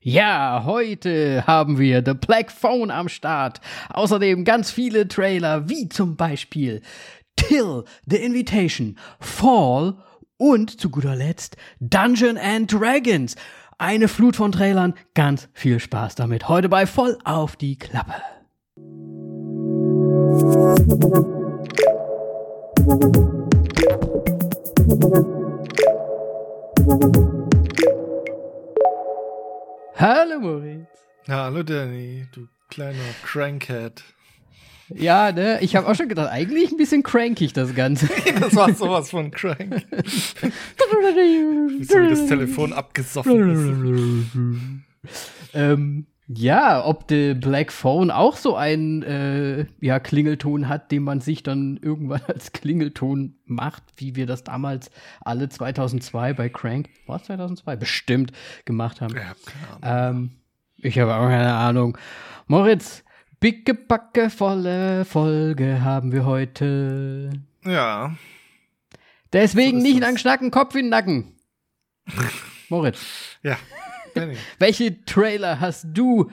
Ja, heute haben wir The Black Phone am Start. Außerdem ganz viele Trailer, wie zum Beispiel Till, The Invitation, Fall und zu guter Letzt Dungeon and Dragons. Eine Flut von Trailern, ganz viel Spaß damit. Heute bei Voll auf die Klappe. Hallo Moritz. Hallo Danny, du kleiner Crankhead. Ja, ne, ich habe auch schon gedacht, eigentlich ein bisschen crankig das Ganze. das war sowas von crank. wie so wie das Telefon abgesoffen ist. ähm, ja, ob der Black Phone auch so einen äh, ja, Klingelton hat, den man sich dann irgendwann als Klingelton macht, wie wir das damals alle 2002 bei Crank, war 2002? Bestimmt gemacht haben. Ja. Ähm, ich habe auch keine Ahnung. Moritz, Bicke, backe, volle Folge haben wir heute. Ja. Deswegen so nicht lang schnacken, Kopf in den Nacken. Moritz. Ja. Welche Trailer hast du,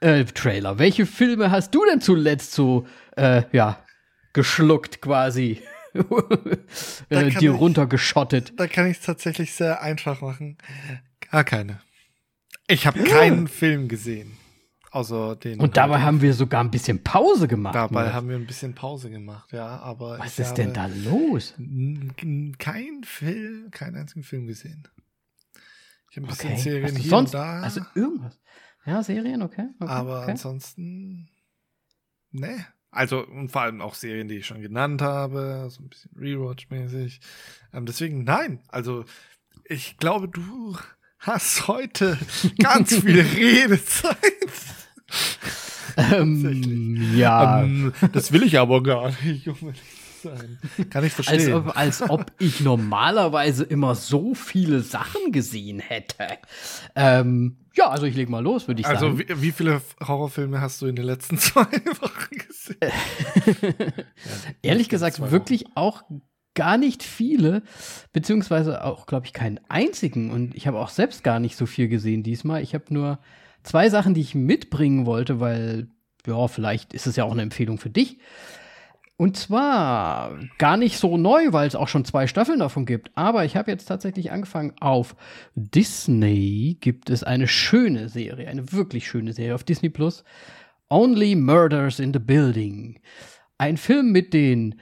äh, Trailer, welche Filme hast du denn zuletzt so, äh, ja, geschluckt quasi? äh, dir runtergeschottet. Da kann ich es tatsächlich sehr einfach machen. Gar keine. Ich habe keinen Film gesehen. Außer den. Und dabei haben wir sogar ein bisschen Pause gemacht. Dabei ne? haben wir ein bisschen Pause gemacht, ja. Aber was ist denn da los? Kein Film, keinen einzigen Film gesehen. Ich habe ein bisschen okay. Serien hier sonst, und da. Also irgendwas. Ja, Serien, okay. okay aber okay. ansonsten. Ne. Also, und vor allem auch Serien, die ich schon genannt habe, so ein bisschen Rewatch-mäßig. Ähm, deswegen, nein. Also, ich glaube, du hast heute ganz viel Redezeit. ähm, ja. Ähm, das will ich aber gar nicht sein. Kann ich verstehen. Als ob, als ob ich normalerweise immer so viele Sachen gesehen hätte. Ähm, ja, also ich leg mal los, würde ich also, sagen. Also wie, wie, viele Horrorfilme hast du in den letzten zwei Wochen gesehen? ja, Ehrlich gesagt, wirklich auch gar nicht viele, beziehungsweise auch, glaube ich, keinen einzigen. Und ich habe auch selbst gar nicht so viel gesehen diesmal. Ich habe nur zwei Sachen, die ich mitbringen wollte, weil, ja, vielleicht ist es ja auch eine Empfehlung für dich. Und zwar gar nicht so neu, weil es auch schon zwei Staffeln davon gibt. Aber ich habe jetzt tatsächlich angefangen, auf Disney gibt es eine schöne Serie, eine wirklich schöne Serie auf Disney Plus. Only Murders in the Building. Ein Film mit den,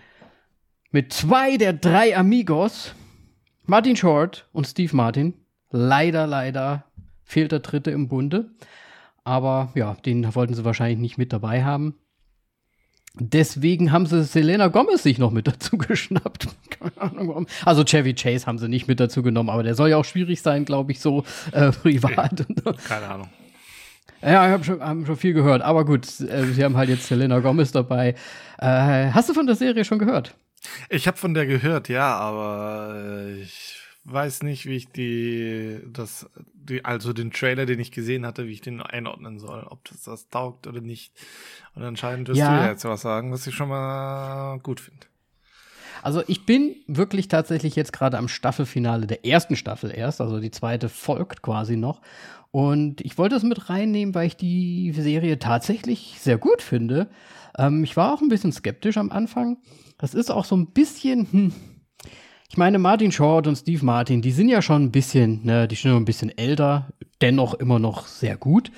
mit zwei der drei Amigos, Martin Short und Steve Martin. Leider, leider fehlt der dritte im Bunde. Aber ja, den wollten sie wahrscheinlich nicht mit dabei haben. Deswegen haben sie Selena Gomez sich noch mit dazu geschnappt. Keine Ahnung warum. Also Chevy Chase haben sie nicht mit dazu genommen, aber der soll ja auch schwierig sein, glaube ich, so äh, privat. Keine Ahnung. Ja, ich habe schon, hab schon viel gehört. Aber gut, äh, sie haben halt jetzt Selena Gomez dabei. Äh, hast du von der Serie schon gehört? Ich habe von der gehört, ja, aber äh, ich weiß nicht, wie ich die, das, die, also den Trailer, den ich gesehen hatte, wie ich den einordnen soll, ob das das taugt oder nicht. Und anscheinend wirst ja. du jetzt was sagen, was ich schon mal gut finde. Also ich bin wirklich tatsächlich jetzt gerade am Staffelfinale der ersten Staffel erst, also die zweite folgt quasi noch. Und ich wollte es mit reinnehmen, weil ich die Serie tatsächlich sehr gut finde. Ähm, ich war auch ein bisschen skeptisch am Anfang. Das ist auch so ein bisschen, hm, ich meine, Martin Short und Steve Martin, die sind ja schon ein bisschen, ne, die sind schon ein bisschen älter, dennoch immer noch sehr gut.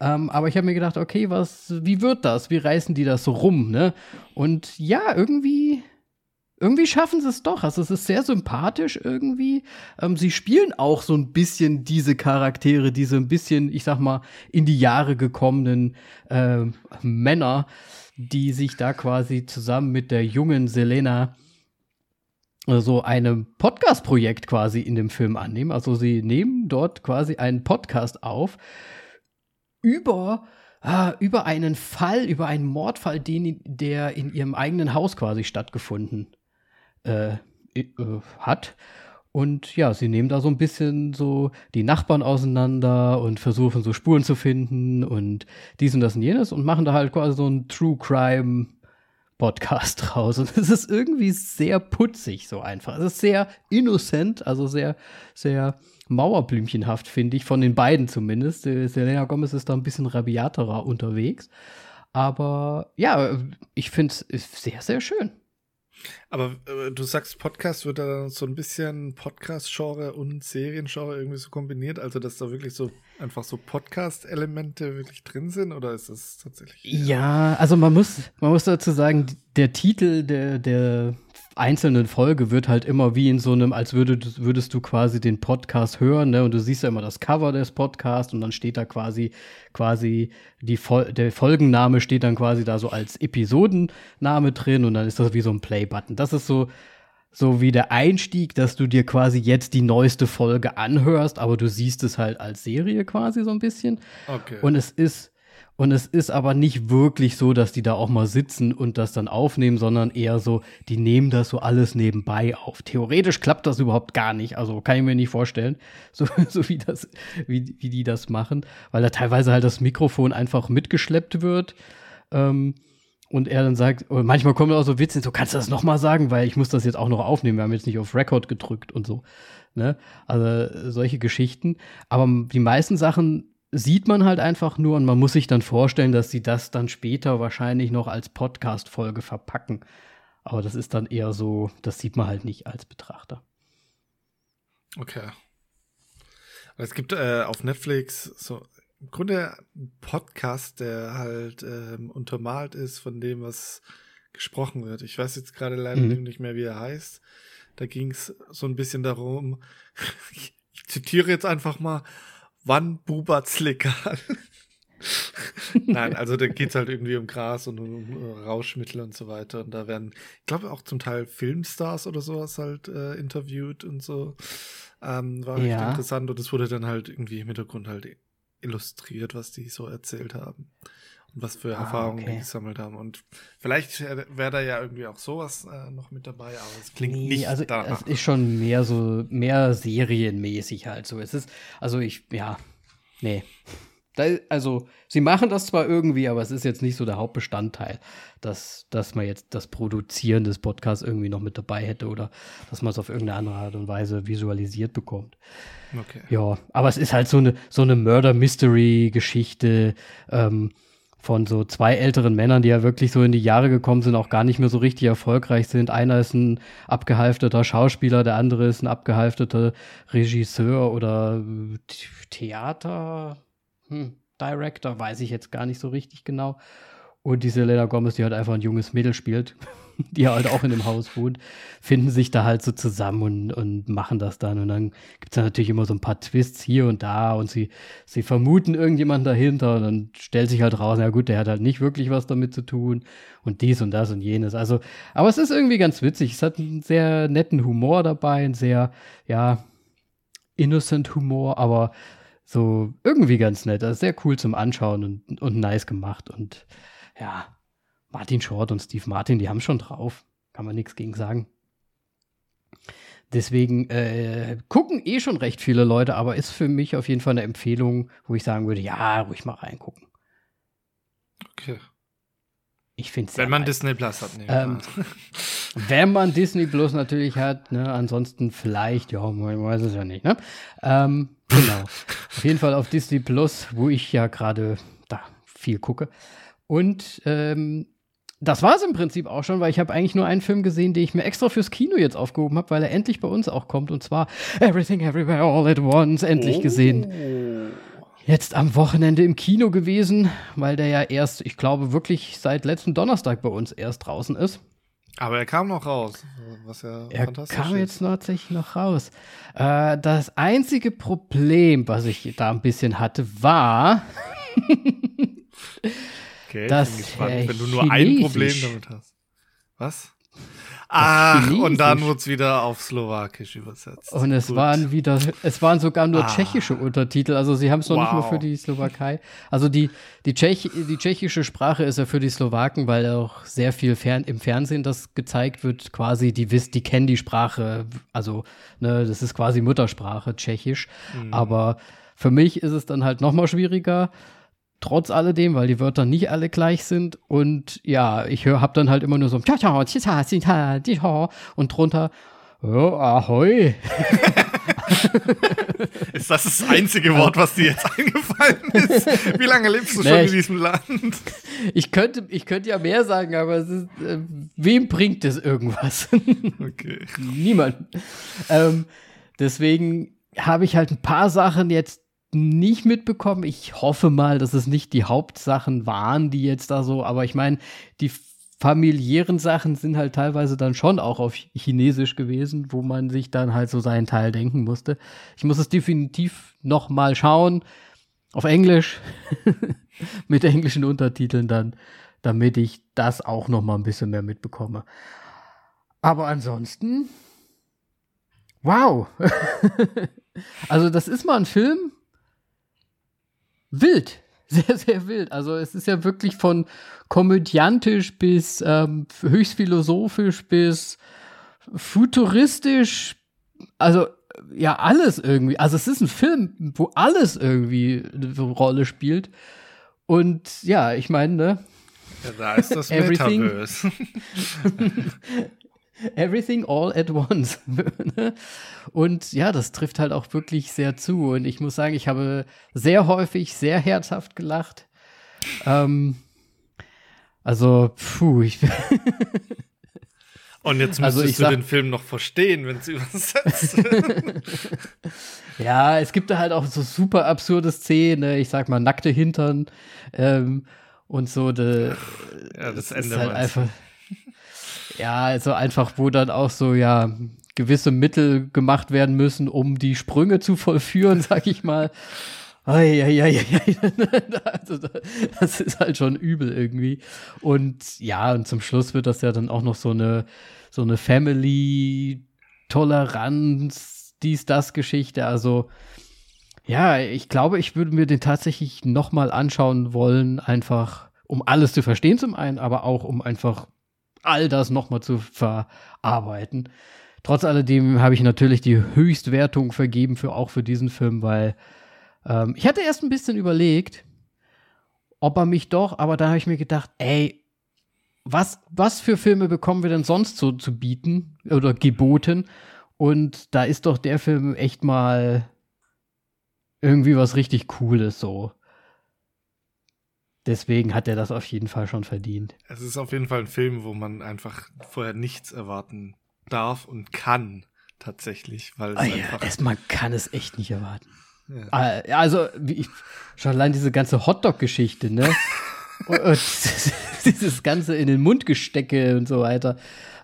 Ähm, aber ich habe mir gedacht, okay, was, wie wird das? Wie reißen die das so rum, ne? Und ja, irgendwie, irgendwie schaffen sie es doch. Also es ist sehr sympathisch irgendwie. Ähm, sie spielen auch so ein bisschen diese Charaktere, diese ein bisschen, ich sag mal, in die Jahre gekommenen äh, Männer, die sich da quasi zusammen mit der jungen Selena so einem Podcast-Projekt quasi in dem Film annehmen. Also sie nehmen dort quasi einen Podcast auf über, ah, über einen Fall, über einen Mordfall, den, der in ihrem eigenen Haus quasi stattgefunden äh, äh, hat. Und ja, sie nehmen da so ein bisschen so die Nachbarn auseinander und versuchen so Spuren zu finden und dies und das und jenes und machen da halt quasi so ein True Crime Podcast raus. Und es ist irgendwie sehr putzig, so einfach. Es ist sehr innocent, also sehr, sehr Mauerblümchenhaft, finde ich, von den beiden zumindest. Äh, Selena Gomez ist da ein bisschen rabiaterer unterwegs. Aber ja, ich finde es sehr, sehr schön. Aber äh, du sagst, Podcast wird da so ein bisschen Podcast-Genre und Seriengenre irgendwie so kombiniert, also dass da wirklich so einfach so Podcast-Elemente wirklich drin sind oder ist das tatsächlich? Ja, also man muss, man muss dazu sagen, der Titel der, der einzelnen Folge wird halt immer wie in so einem, als würdest, würdest du quasi den Podcast hören, ne? Und du siehst ja immer das Cover des Podcasts und dann steht da quasi, quasi die Fol der Folgenname steht dann quasi da so als Episodenname drin und dann ist das wie so ein Play-Button. Das ist so, so wie der Einstieg, dass du dir quasi jetzt die neueste Folge anhörst, aber du siehst es halt als Serie quasi so ein bisschen. Okay. Und es ist, und es ist aber nicht wirklich so, dass die da auch mal sitzen und das dann aufnehmen, sondern eher so, die nehmen das so alles nebenbei auf. Theoretisch klappt das überhaupt gar nicht. Also kann ich mir nicht vorstellen, so, so wie, das, wie, wie die das machen, weil da teilweise halt das Mikrofon einfach mitgeschleppt wird. Ähm, und er dann sagt, manchmal kommen auch so Witze, so kannst du das nochmal sagen, weil ich muss das jetzt auch noch aufnehmen. Wir haben jetzt nicht auf Record gedrückt und so. Ne? Also solche Geschichten. Aber die meisten Sachen sieht man halt einfach nur und man muss sich dann vorstellen, dass sie das dann später wahrscheinlich noch als Podcast-Folge verpacken. Aber das ist dann eher so, das sieht man halt nicht als Betrachter. Okay. Es gibt äh, auf Netflix so im Grunde einen Podcast, der halt ähm, untermalt ist von dem, was gesprochen wird. Ich weiß jetzt gerade leider mhm. nicht mehr, wie er heißt. Da ging es so ein bisschen darum, ich zitiere jetzt einfach mal, wann bubert's legal? Nein, also da geht's halt irgendwie um Gras und um, Rauschmittel und so weiter. Und da werden, ich glaube, auch zum Teil Filmstars oder sowas halt äh, interviewt und so. Ähm, war ja. recht interessant und es wurde dann halt irgendwie im Hintergrund halt illustriert, was die so erzählt haben was für ah, Erfahrungen okay. die gesammelt haben. Und vielleicht wäre da ja irgendwie auch sowas äh, noch mit dabei, aber es klingt nee, nicht also danach. Es ist schon mehr so, mehr serienmäßig halt so. Es ist, also ich, ja, nee. Da, also, sie machen das zwar irgendwie, aber es ist jetzt nicht so der Hauptbestandteil, dass, dass man jetzt das Produzieren des Podcasts irgendwie noch mit dabei hätte oder dass man es auf irgendeine andere Art und Weise visualisiert bekommt. Okay. Ja, aber es ist halt so eine, so eine Murder-Mystery-Geschichte. Ähm, von so zwei älteren Männern, die ja wirklich so in die Jahre gekommen sind, auch gar nicht mehr so richtig erfolgreich sind. Einer ist ein abgehalfterter Schauspieler, der andere ist ein abgehalfterter Regisseur oder Theater, hm, Director, weiß ich jetzt gar nicht so richtig genau. Und diese Selena Gomez, die halt einfach ein junges Mädel spielt, die halt auch in dem Haus wohnt, finden sich da halt so zusammen und, und machen das dann. Und dann gibt es dann natürlich immer so ein paar Twists hier und da und sie, sie vermuten irgendjemanden dahinter und dann stellt sich halt raus, ja gut, der hat halt nicht wirklich was damit zu tun und dies und das und jenes. Also, aber es ist irgendwie ganz witzig. Es hat einen sehr netten Humor dabei, einen sehr, ja, innocent Humor, aber so irgendwie ganz nett. Also sehr cool zum Anschauen und, und nice gemacht und ja, Martin Short und Steve Martin, die haben schon drauf. Kann man nichts gegen sagen. Deswegen äh, gucken eh schon recht viele Leute, aber ist für mich auf jeden Fall eine Empfehlung, wo ich sagen würde, ja, ruhig mal reingucken. Okay. Ich finde Wenn man Disney Plus hat, nee, ähm, Wenn man Disney Plus natürlich hat, ne, ansonsten vielleicht, ja, man weiß es ja nicht, ne? Ähm, genau. auf jeden Fall auf Disney Plus, wo ich ja gerade da viel gucke. Und ähm, das war es im Prinzip auch schon, weil ich habe eigentlich nur einen Film gesehen, den ich mir extra fürs Kino jetzt aufgehoben habe, weil er endlich bei uns auch kommt. Und zwar Everything Everywhere All at Once, endlich oh. gesehen. Jetzt am Wochenende im Kino gewesen, weil der ja erst, ich glaube, wirklich seit letzten Donnerstag bei uns erst draußen ist. Aber er kam noch raus, was ja er kam ist. jetzt tatsächlich noch raus. Äh, das einzige Problem, was ich da ein bisschen hatte, war, Okay, das, bin gespannt, äh, wenn du nur ein Problem damit hast. Was? Ach, und dann wurde es wieder auf Slowakisch übersetzt. Und es Gut. waren wieder, es waren sogar nur ah. tschechische Untertitel. Also sie haben es noch wow. nicht mal für die Slowakei. Also die, die, Tschech, die tschechische Sprache ist ja für die Slowaken, weil auch sehr viel fern, im Fernsehen das gezeigt wird, quasi, die wissen, die kennen die Sprache. Also, ne, das ist quasi Muttersprache, Tschechisch. Mhm. Aber für mich ist es dann halt noch mal schwieriger trotz alledem, weil die Wörter nicht alle gleich sind. Und ja, ich höre, hab dann halt immer nur so und drunter Oh, ahoi. ist das das einzige Wort, was dir jetzt eingefallen ist? Wie lange lebst du nee, schon in diesem Land? Ich könnte, ich könnte ja mehr sagen, aber ist, äh, wem bringt es irgendwas? okay. Niemand. Ähm, deswegen habe ich halt ein paar Sachen jetzt nicht mitbekommen. Ich hoffe mal, dass es nicht die Hauptsachen waren, die jetzt da so, aber ich meine, die familiären Sachen sind halt teilweise dann schon auch auf Chinesisch gewesen, wo man sich dann halt so seinen Teil denken musste. Ich muss es definitiv noch mal schauen auf Englisch mit englischen Untertiteln dann, damit ich das auch noch mal ein bisschen mehr mitbekomme. Aber ansonsten wow. also das ist mal ein Film wild sehr, sehr wild. Also es ist ja wirklich von komödiantisch bis ähm, höchst philosophisch bis futuristisch. Also ja, alles irgendwie. Also es ist ein Film, wo alles irgendwie eine Rolle spielt. Und ja, ich meine, ne? Ja, da ist das Metaverse. Everything all at once. und ja, das trifft halt auch wirklich sehr zu. Und ich muss sagen, ich habe sehr häufig sehr herzhaft gelacht. Ähm, also, puh, ich. Und jetzt also müsstest also du den Film noch verstehen, wenn es übersetzt ja, es gibt da halt auch so super absurde Szenen, ich sag mal nackte Hintern ähm, und so. De, ja, das Ende halt einfach. Ja, also einfach, wo dann auch so, ja, gewisse Mittel gemacht werden müssen, um die Sprünge zu vollführen, sag ich mal. Eieieiei. Also, das ist halt schon übel irgendwie. Und ja, und zum Schluss wird das ja dann auch noch so eine, so eine Family-Toleranz, dies, das Geschichte. Also, ja, ich glaube, ich würde mir den tatsächlich nochmal anschauen wollen, einfach um alles zu verstehen zum einen, aber auch um einfach all das nochmal zu verarbeiten. Trotz alledem habe ich natürlich die Höchstwertung vergeben für auch für diesen Film, weil ähm, ich hatte erst ein bisschen überlegt, ob er mich doch, aber da habe ich mir gedacht, ey, was, was für Filme bekommen wir denn sonst so zu bieten oder geboten? Und da ist doch der Film echt mal irgendwie was richtig Cooles so. Deswegen hat er das auf jeden Fall schon verdient. Es ist auf jeden Fall ein Film, wo man einfach vorher nichts erwarten darf und kann, tatsächlich. Weil es oh ja, es, man kann es echt nicht erwarten. Ja. Ah, also, ich, schon allein diese ganze Hotdog-Geschichte, ne? und, und dieses ganze in den Mund gestecke und so weiter.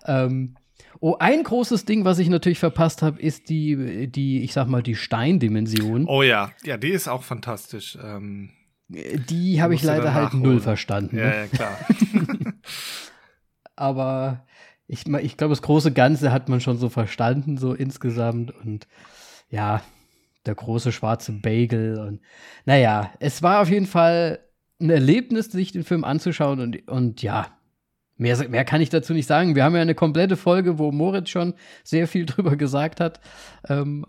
Ähm, Oh, ein großes Ding, was ich natürlich verpasst habe, ist die, die, ich sag mal, die Steindimension. Oh ja, ja, die ist auch fantastisch. Ähm, die habe ich leider halt null verstanden. Ja, ne? ja klar. Aber ich, ich glaube, das große Ganze hat man schon so verstanden, so insgesamt. Und ja, der große schwarze Bagel. Und naja, es war auf jeden Fall ein Erlebnis, sich den Film anzuschauen. Und, und ja, mehr, mehr kann ich dazu nicht sagen. Wir haben ja eine komplette Folge, wo Moritz schon sehr viel drüber gesagt hat. Ähm,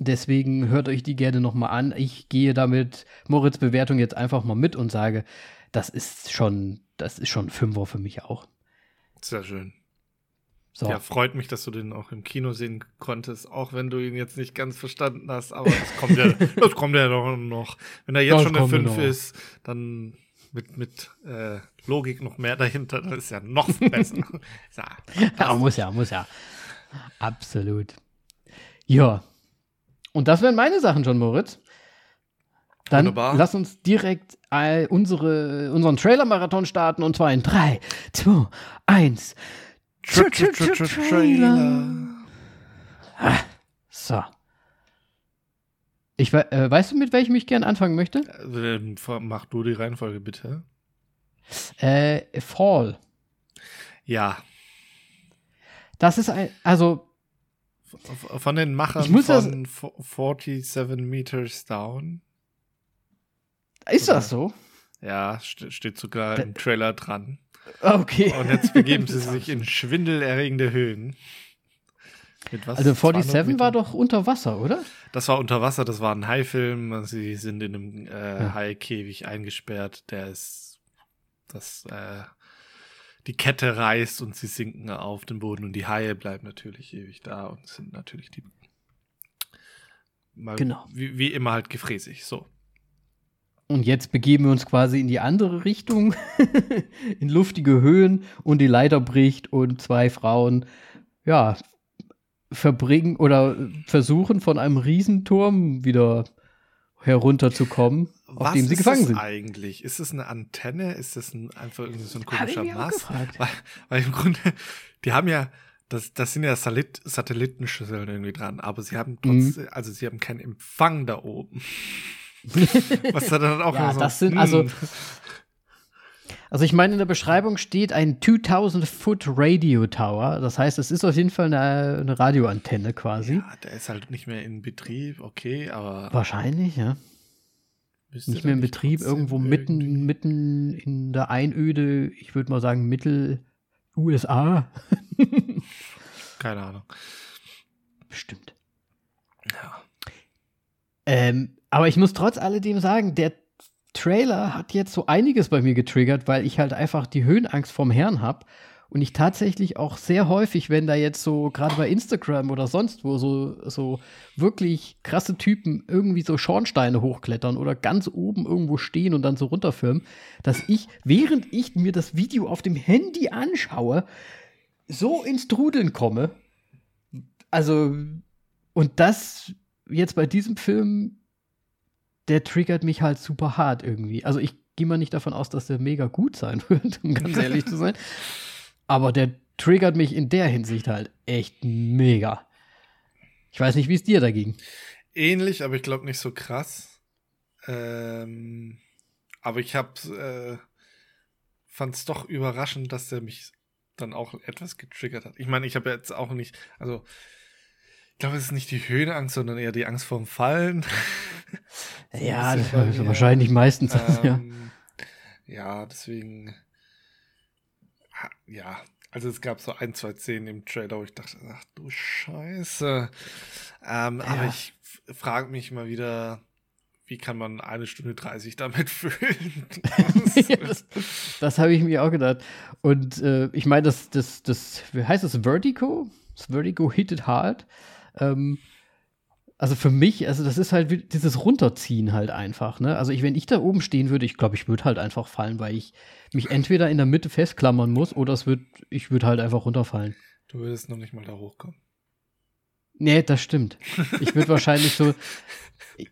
Deswegen hört euch die gerne nochmal an. Ich gehe damit Moritz Bewertung jetzt einfach mal mit und sage, das ist schon, das ist schon Fünfer für mich auch. Sehr schön. So. Ja, freut mich, dass du den auch im Kino sehen konntest, auch wenn du ihn jetzt nicht ganz verstanden hast, aber das kommt ja, das kommt ja doch noch. Wenn er jetzt das schon eine 5 ist, dann mit, mit äh, Logik noch mehr dahinter, dann ist ja noch besser. ja, ja, muss ja, muss ja. Absolut. Ja, und das wären meine Sachen schon, Moritz. Dann Wunderbar. lass uns direkt unsere, unseren Trailer-Marathon starten und zwar in 3, 2, 1. Trailer. Ah, so. Ich, äh, weißt du, mit welchem ich gern anfangen möchte? Äh, mach du die Reihenfolge bitte. Äh, Fall. Ja. Das ist ein, also von den Machern von 47 Meters Down. Ist Oder? das so? Ja, st steht sogar da im Trailer dran. Okay. Und jetzt begeben sie sich in schwindelerregende Höhen. also 47 war doch unter Wasser, oder? Das war unter Wasser, das war ein Haifilm. Sie sind in einem äh, ja. Haikäfig eingesperrt. Der ist das äh, die Kette reißt und sie sinken auf den Boden und die Haie bleiben natürlich ewig da und sind natürlich die mal genau. wie, wie immer halt gefräßig. So. Und jetzt begeben wir uns quasi in die andere Richtung, in luftige Höhen und die Leiter bricht und zwei Frauen, ja, verbringen oder versuchen von einem Riesenturm wieder herunterzukommen, auf dem sie gefangen sind. Was ist eigentlich? Ist es eine Antenne? Ist das ein, einfach irgendwie so ein komischer Mast? Weil, weil im Grunde, die haben ja, das, das sind ja Salit Satellitenschüsseln irgendwie dran, aber sie haben trotzdem, mhm. also sie haben keinen Empfang da oben. Was da dann auch ja, so, das sind, also hm. Also ich meine, in der Beschreibung steht ein 2000 Foot Radio Tower. Das heißt, es ist auf jeden Fall eine, eine Radioantenne quasi. Ja, der ist halt nicht mehr in Betrieb, okay, aber. Wahrscheinlich, ja. Nicht mehr in Betrieb, irgendwo mitten, mitten in der Einöde, ich würde mal sagen, Mittel USA. Keine Ahnung. Bestimmt. Ja. Ähm, aber ich muss trotz alledem sagen, der Trailer hat jetzt so einiges bei mir getriggert, weil ich halt einfach die Höhenangst vom Herrn habe. Und ich tatsächlich auch sehr häufig, wenn da jetzt so, gerade bei Instagram oder sonst wo, so, so wirklich krasse Typen irgendwie so Schornsteine hochklettern oder ganz oben irgendwo stehen und dann so runterfilmen, dass ich, während ich mir das Video auf dem Handy anschaue, so ins Trudeln komme. Also, und das jetzt bei diesem Film der triggert mich halt super hart irgendwie. Also ich gehe mal nicht davon aus, dass der mega gut sein wird, um ganz ehrlich zu sein. Aber der triggert mich in der Hinsicht halt echt mega. Ich weiß nicht, wie es dir da ging. Ähnlich, aber ich glaube nicht so krass. Ähm, aber ich habe äh, fand es doch überraschend, dass der mich dann auch etwas getriggert hat. Ich meine, ich habe jetzt auch nicht, also ich glaube, es ist nicht die Höhenangst, sondern eher die Angst vorm Fallen. ja, das war wahrscheinlich meistens. Ähm, ja. ja, deswegen. Ja, also es gab so ein, zwei Szenen im Trailer, wo ich dachte, ach du Scheiße. Ähm, ja. Aber ich frage mich mal wieder, wie kann man eine Stunde 30 damit füllen? ja, das, das habe ich mir auch gedacht. Und äh, ich meine, das, das, das, wie heißt das, Vertigo? Das Vertigo Hit It Hard. Ähm, also für mich, also das ist halt dieses Runterziehen halt einfach, ne? Also ich, wenn ich da oben stehen würde, ich glaube, ich würde halt einfach fallen, weil ich mich entweder in der Mitte festklammern muss oder es wird, ich würde halt einfach runterfallen. Du würdest noch nicht mal da hochkommen. Nee, das stimmt. Ich würde wahrscheinlich so,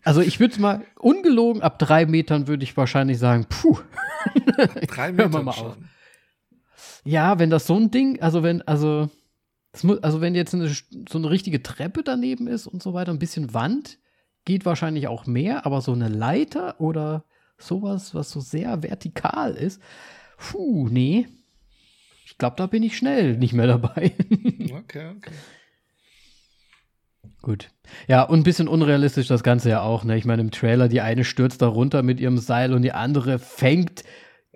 also ich würde mal, ungelogen, ab drei Metern würde ich wahrscheinlich sagen, puh. drei Meter mal auf. Ja, wenn das so ein Ding, also wenn, also muss, also wenn jetzt eine, so eine richtige Treppe daneben ist und so weiter, ein bisschen Wand, geht wahrscheinlich auch mehr, aber so eine Leiter oder sowas, was so sehr vertikal ist, puh, nee. Ich glaube, da bin ich schnell nicht mehr dabei. okay, okay. Gut. Ja, und ein bisschen unrealistisch das Ganze ja auch. Ne? Ich meine, im Trailer, die eine stürzt da runter mit ihrem Seil und die andere fängt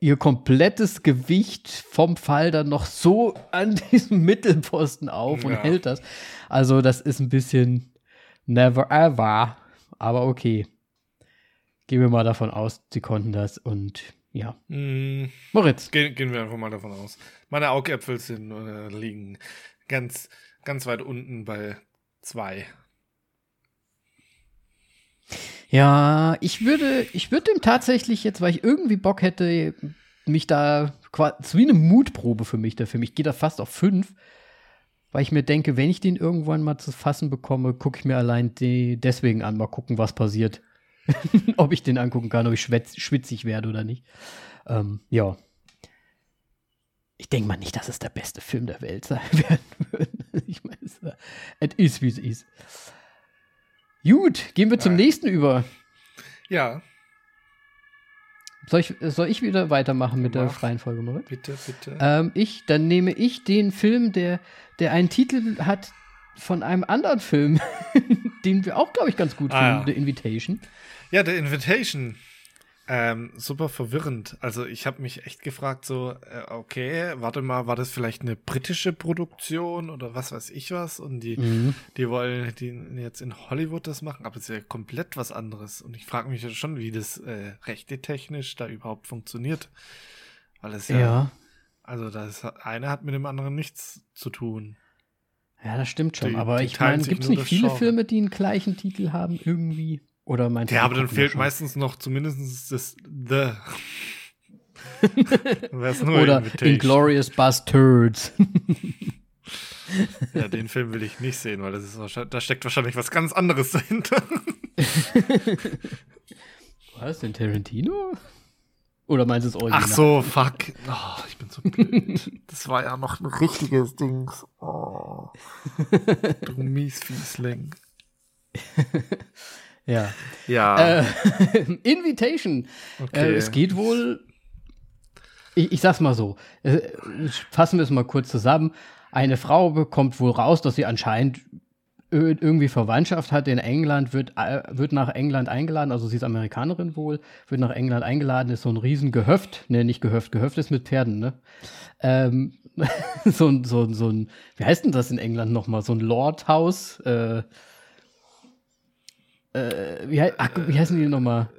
ihr komplettes Gewicht vom Fall dann noch so an diesem Mittelposten auf und ja. hält das. Also, das ist ein bisschen never ever. Aber okay. Gehen wir mal davon aus, sie konnten das und ja. Mm, Moritz. Gehen, gehen, wir einfach mal davon aus. Meine Augäpfel sind, äh, liegen ganz, ganz weit unten bei zwei. Ja, ich würde, ich würde dem tatsächlich jetzt, weil ich irgendwie Bock hätte, mich da quasi wie eine Mutprobe für mich Film. Ich gehe da fast auf fünf, weil ich mir denke, wenn ich den irgendwann mal zu fassen bekomme, gucke ich mir allein die deswegen an, mal gucken, was passiert. ob ich den angucken kann, ob ich schwitz, schwitzig werde oder nicht. Ähm, ja. Ich denke mal nicht, dass es der beste Film der Welt sein werden wird. ich meine, es ist, wie es ist. Gut, gehen wir zum nächsten über. Ja. Soll ich, soll ich wieder weitermachen mit Mach. der freien Folge, Moritz? Bitte, bitte. Ähm, ich, dann nehme ich den Film, der, der einen Titel hat von einem anderen Film, den wir auch, glaube ich, ganz gut ah, finden, ja. The Invitation. Ja, The Invitation. Ähm, super verwirrend. Also ich habe mich echt gefragt, so, äh, okay, warte mal, war das vielleicht eine britische Produktion oder was weiß ich was? Und die, mhm. die wollen die jetzt in Hollywood das machen, aber es ist ja komplett was anderes. Und ich frage mich ja schon, wie das äh, rechte technisch da überhaupt funktioniert. Weil es ja, ja. also das eine hat mit dem anderen nichts zu tun. Ja, das stimmt schon. Die, aber die ich meine, gibt es nicht viele Genre. Filme, die einen gleichen Titel haben irgendwie? Oder meinst Ja, aber dann fehlt meistens noch zumindest das The. Oder Inglorious Bastards. ja, den Film will ich nicht sehen, weil das ist da steckt wahrscheinlich was ganz anderes dahinter. was, den Tarantino? Oder meinst du es Original? Ach so, fuck. Oh, ich bin so blöd. Das war ja noch ein richtiges Ding. Oh. Du Miesfiesling. ja. Ja. Äh, Invitation. Okay. Äh, es geht wohl. Ich, ich sag's mal so. Äh, fassen wir es mal kurz zusammen. Eine Frau bekommt wohl raus, dass sie anscheinend irgendwie Verwandtschaft hat in England, wird, äh, wird nach England eingeladen, also sie ist Amerikanerin wohl, wird nach England eingeladen, ist so ein riesen Gehöft, ne, nicht Gehöft, Gehöft ist mit Pferden, ne? Ähm, so, ein, so, so ein, wie heißt denn das in England nochmal? So ein Lordhaus, äh, äh, wie, ach, wie heißen die nochmal?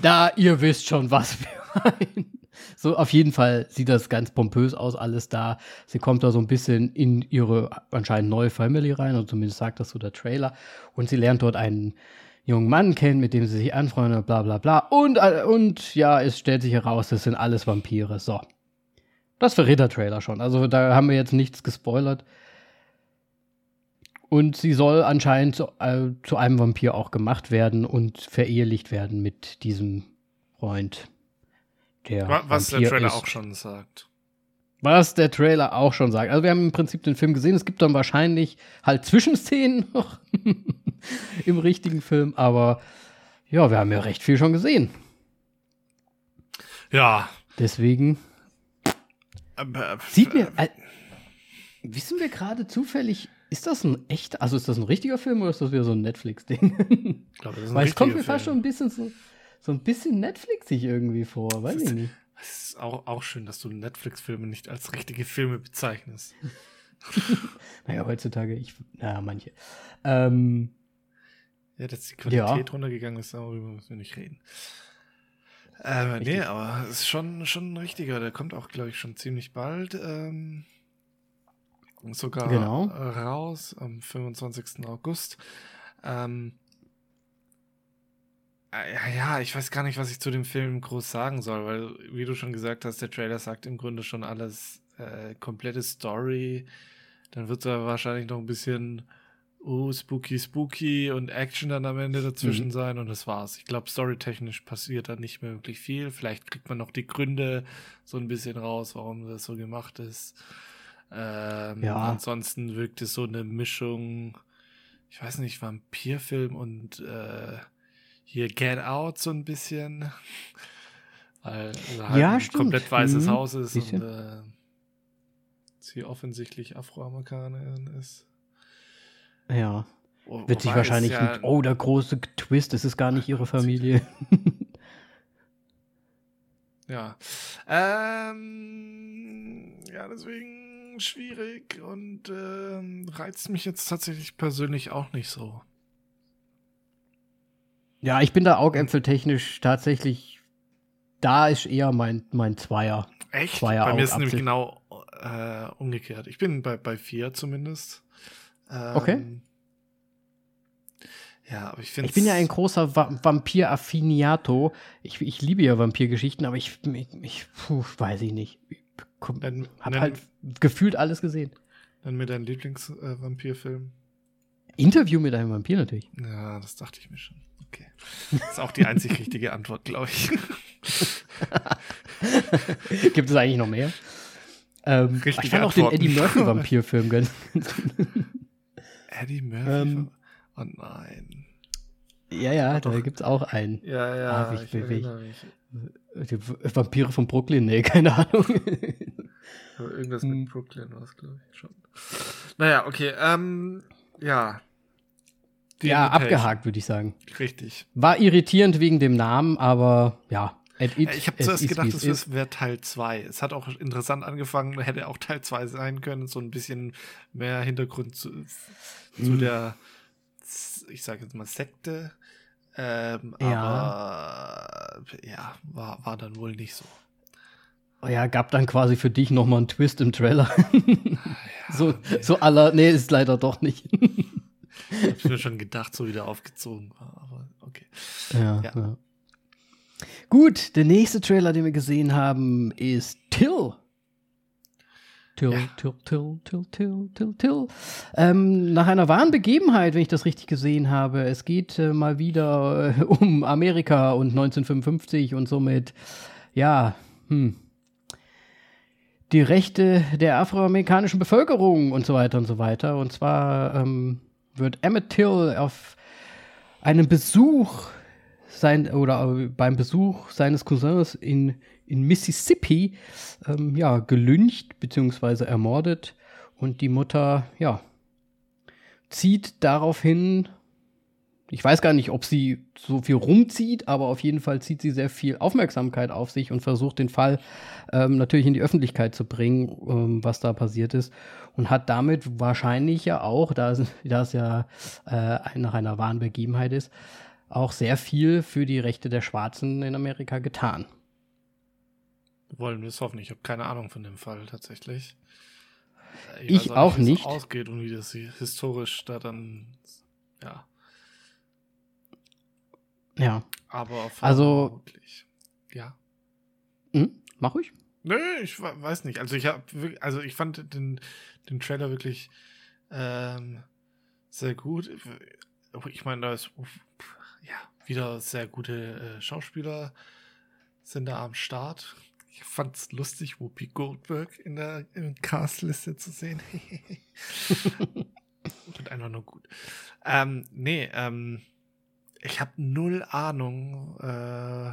Da, ihr wisst schon, was wir meinen. So, auf jeden Fall sieht das ganz pompös aus, alles da. Sie kommt da so ein bisschen in ihre anscheinend neue Family rein, oder zumindest sagt das so der Trailer. Und sie lernt dort einen jungen Mann kennen, mit dem sie sich anfreunden, bla bla bla. Und, äh, und ja, es stellt sich heraus, das sind alles Vampire. So. Das verrät der Trailer schon. Also da haben wir jetzt nichts gespoilert. Und sie soll anscheinend zu, äh, zu einem Vampir auch gemacht werden und verehelicht werden mit diesem Freund der Was Vampir der Trailer ist. auch schon sagt. Was der Trailer auch schon sagt. Also wir haben im Prinzip den Film gesehen. Es gibt dann wahrscheinlich halt Zwischenszenen noch im richtigen Film, aber ja, wir haben ja recht viel schon gesehen. Ja. Deswegen aber, sieht mir. Äh, wissen wir gerade zufällig, ist das ein echter, also ist das ein richtiger Film oder ist das wieder so ein Netflix-Ding? Ich glaube, das ist ein Weil es kommt mir fast schon ein bisschen so so ein bisschen Netflixig irgendwie vor, weiß ich nicht. Es ist auch, auch schön, dass du Netflix-Filme nicht als richtige Filme bezeichnest. naja, heutzutage, ich, naja, manche. Ähm, ja, dass die Qualität ja. runtergegangen ist, darüber müssen wir nicht reden. Äh, nee, aber es ist schon, schon ein richtiger. Der kommt auch, glaube ich, schon ziemlich bald. Ähm, sogar genau. raus am 25. August. Ähm, äh, ja, ich weiß gar nicht, was ich zu dem Film groß sagen soll, weil, wie du schon gesagt hast, der Trailer sagt im Grunde schon alles, äh, komplette Story. Dann wird da wahrscheinlich noch ein bisschen, oh, spooky, spooky und Action dann am Ende dazwischen mhm. sein und das war's. Ich glaube, storytechnisch passiert da nicht mehr wirklich viel. Vielleicht kriegt man noch die Gründe so ein bisschen raus, warum das so gemacht ist. Ähm, ja. Ansonsten wirkt es so eine Mischung, ich weiß nicht, Vampirfilm und äh, hier Get Out so ein bisschen. Weil also halt ja, ein stimmt. komplett weißes mhm. Haus ist bisschen. und äh, sie offensichtlich Afroamerikanerin ist. Ja. Wo, Wird sich wahrscheinlich ja, mit, oh, der große Twist, es ist gar nicht ihre Familie. ja. Ähm, ja, deswegen schwierig und ähm, reizt mich jetzt tatsächlich persönlich auch nicht so. Ja, ich bin da augäpfeltechnisch tatsächlich, da ist eher mein, mein Zweier. Echt? Zweier bei mir ist es nämlich genau äh, umgekehrt. Ich bin bei, bei vier zumindest. Ähm, okay. Ja, aber ich finde Ich bin ja ein großer Va Vampir-Affiniato. Ich, ich liebe ja Vampirgeschichten, aber ich, ich, ich puh, weiß ich nicht. Ich dann, hab halt gefühlt alles gesehen. Dann mit deinem Lieblings-Vampirfilm. Äh, Interview mit einem Vampir natürlich. Ja, das dachte ich mir schon. Okay. Das ist auch die einzig richtige Antwort, glaube ich. Gibt es eigentlich noch mehr? Ähm, ich fand auch den Eddie Murphy Vampirfilm ganz Eddie Murphy? Ähm, oh nein. Ja, ja, da gibt es auch einen. Ja, ja, ah, ich, ich, ich, Die Vampire von Brooklyn, nee, keine Ahnung. Aber irgendwas mit hm. Brooklyn war es, glaube ich, schon. Naja, okay, ähm, ja, ja, abgehakt, würde ich sagen. Richtig. War irritierend wegen dem Namen, aber ja. It, ich habe zuerst gedacht, das wäre Teil 2. Es hat auch interessant angefangen, hätte auch Teil 2 sein können, so ein bisschen mehr Hintergrund zu, zu mhm. der, ich sage jetzt mal, Sekte. Ähm, ja. Aber ja, war, war dann wohl nicht so. Oh ja, gab dann quasi für dich nochmal einen Twist im Trailer. ja, so, nee. so aller, nee, ist leider doch nicht. Hab ich mir schon gedacht, so wieder aufgezogen war, aber okay. Ja, ja. ja. Gut, der nächste Trailer, den wir gesehen haben, ist Till. Till, ja. Till, Till, Till, Till, Till, Till. Ähm, nach einer wahren Begebenheit, wenn ich das richtig gesehen habe. Es geht äh, mal wieder äh, um Amerika und 1955 und somit, ja, hm, die Rechte der afroamerikanischen Bevölkerung und so weiter und so weiter. Und zwar ähm, wird Emmett Till auf einen Besuch sein oder beim Besuch seines Cousins in, in Mississippi ähm, ja, gelyncht bzw. ermordet und die Mutter ja zieht daraufhin ich weiß gar nicht, ob sie so viel rumzieht, aber auf jeden Fall zieht sie sehr viel Aufmerksamkeit auf sich und versucht den Fall ähm, natürlich in die Öffentlichkeit zu bringen, ähm, was da passiert ist. Und hat damit wahrscheinlich ja auch, da es, da es ja äh, nach einer wahren Begebenheit ist, auch sehr viel für die Rechte der Schwarzen in Amerika getan. Wollen wir es hoffen. Ich habe keine Ahnung von dem Fall tatsächlich. Ich, ich auch nicht. Wie es ausgeht und wie das historisch da dann, ja. Ja. Aber also ja. Hm? Mach ich? Nö, ich weiß nicht. Also ich habe, also ich fand den, den Trailer wirklich ähm, sehr gut. Ich meine, da ist ja wieder sehr gute äh, Schauspieler sind da am Start. Ich fand es lustig, Whoopi Goldberg in der Castliste zu sehen. Und einfach nur gut. Ähm, nee, ähm, ich habe null Ahnung, äh,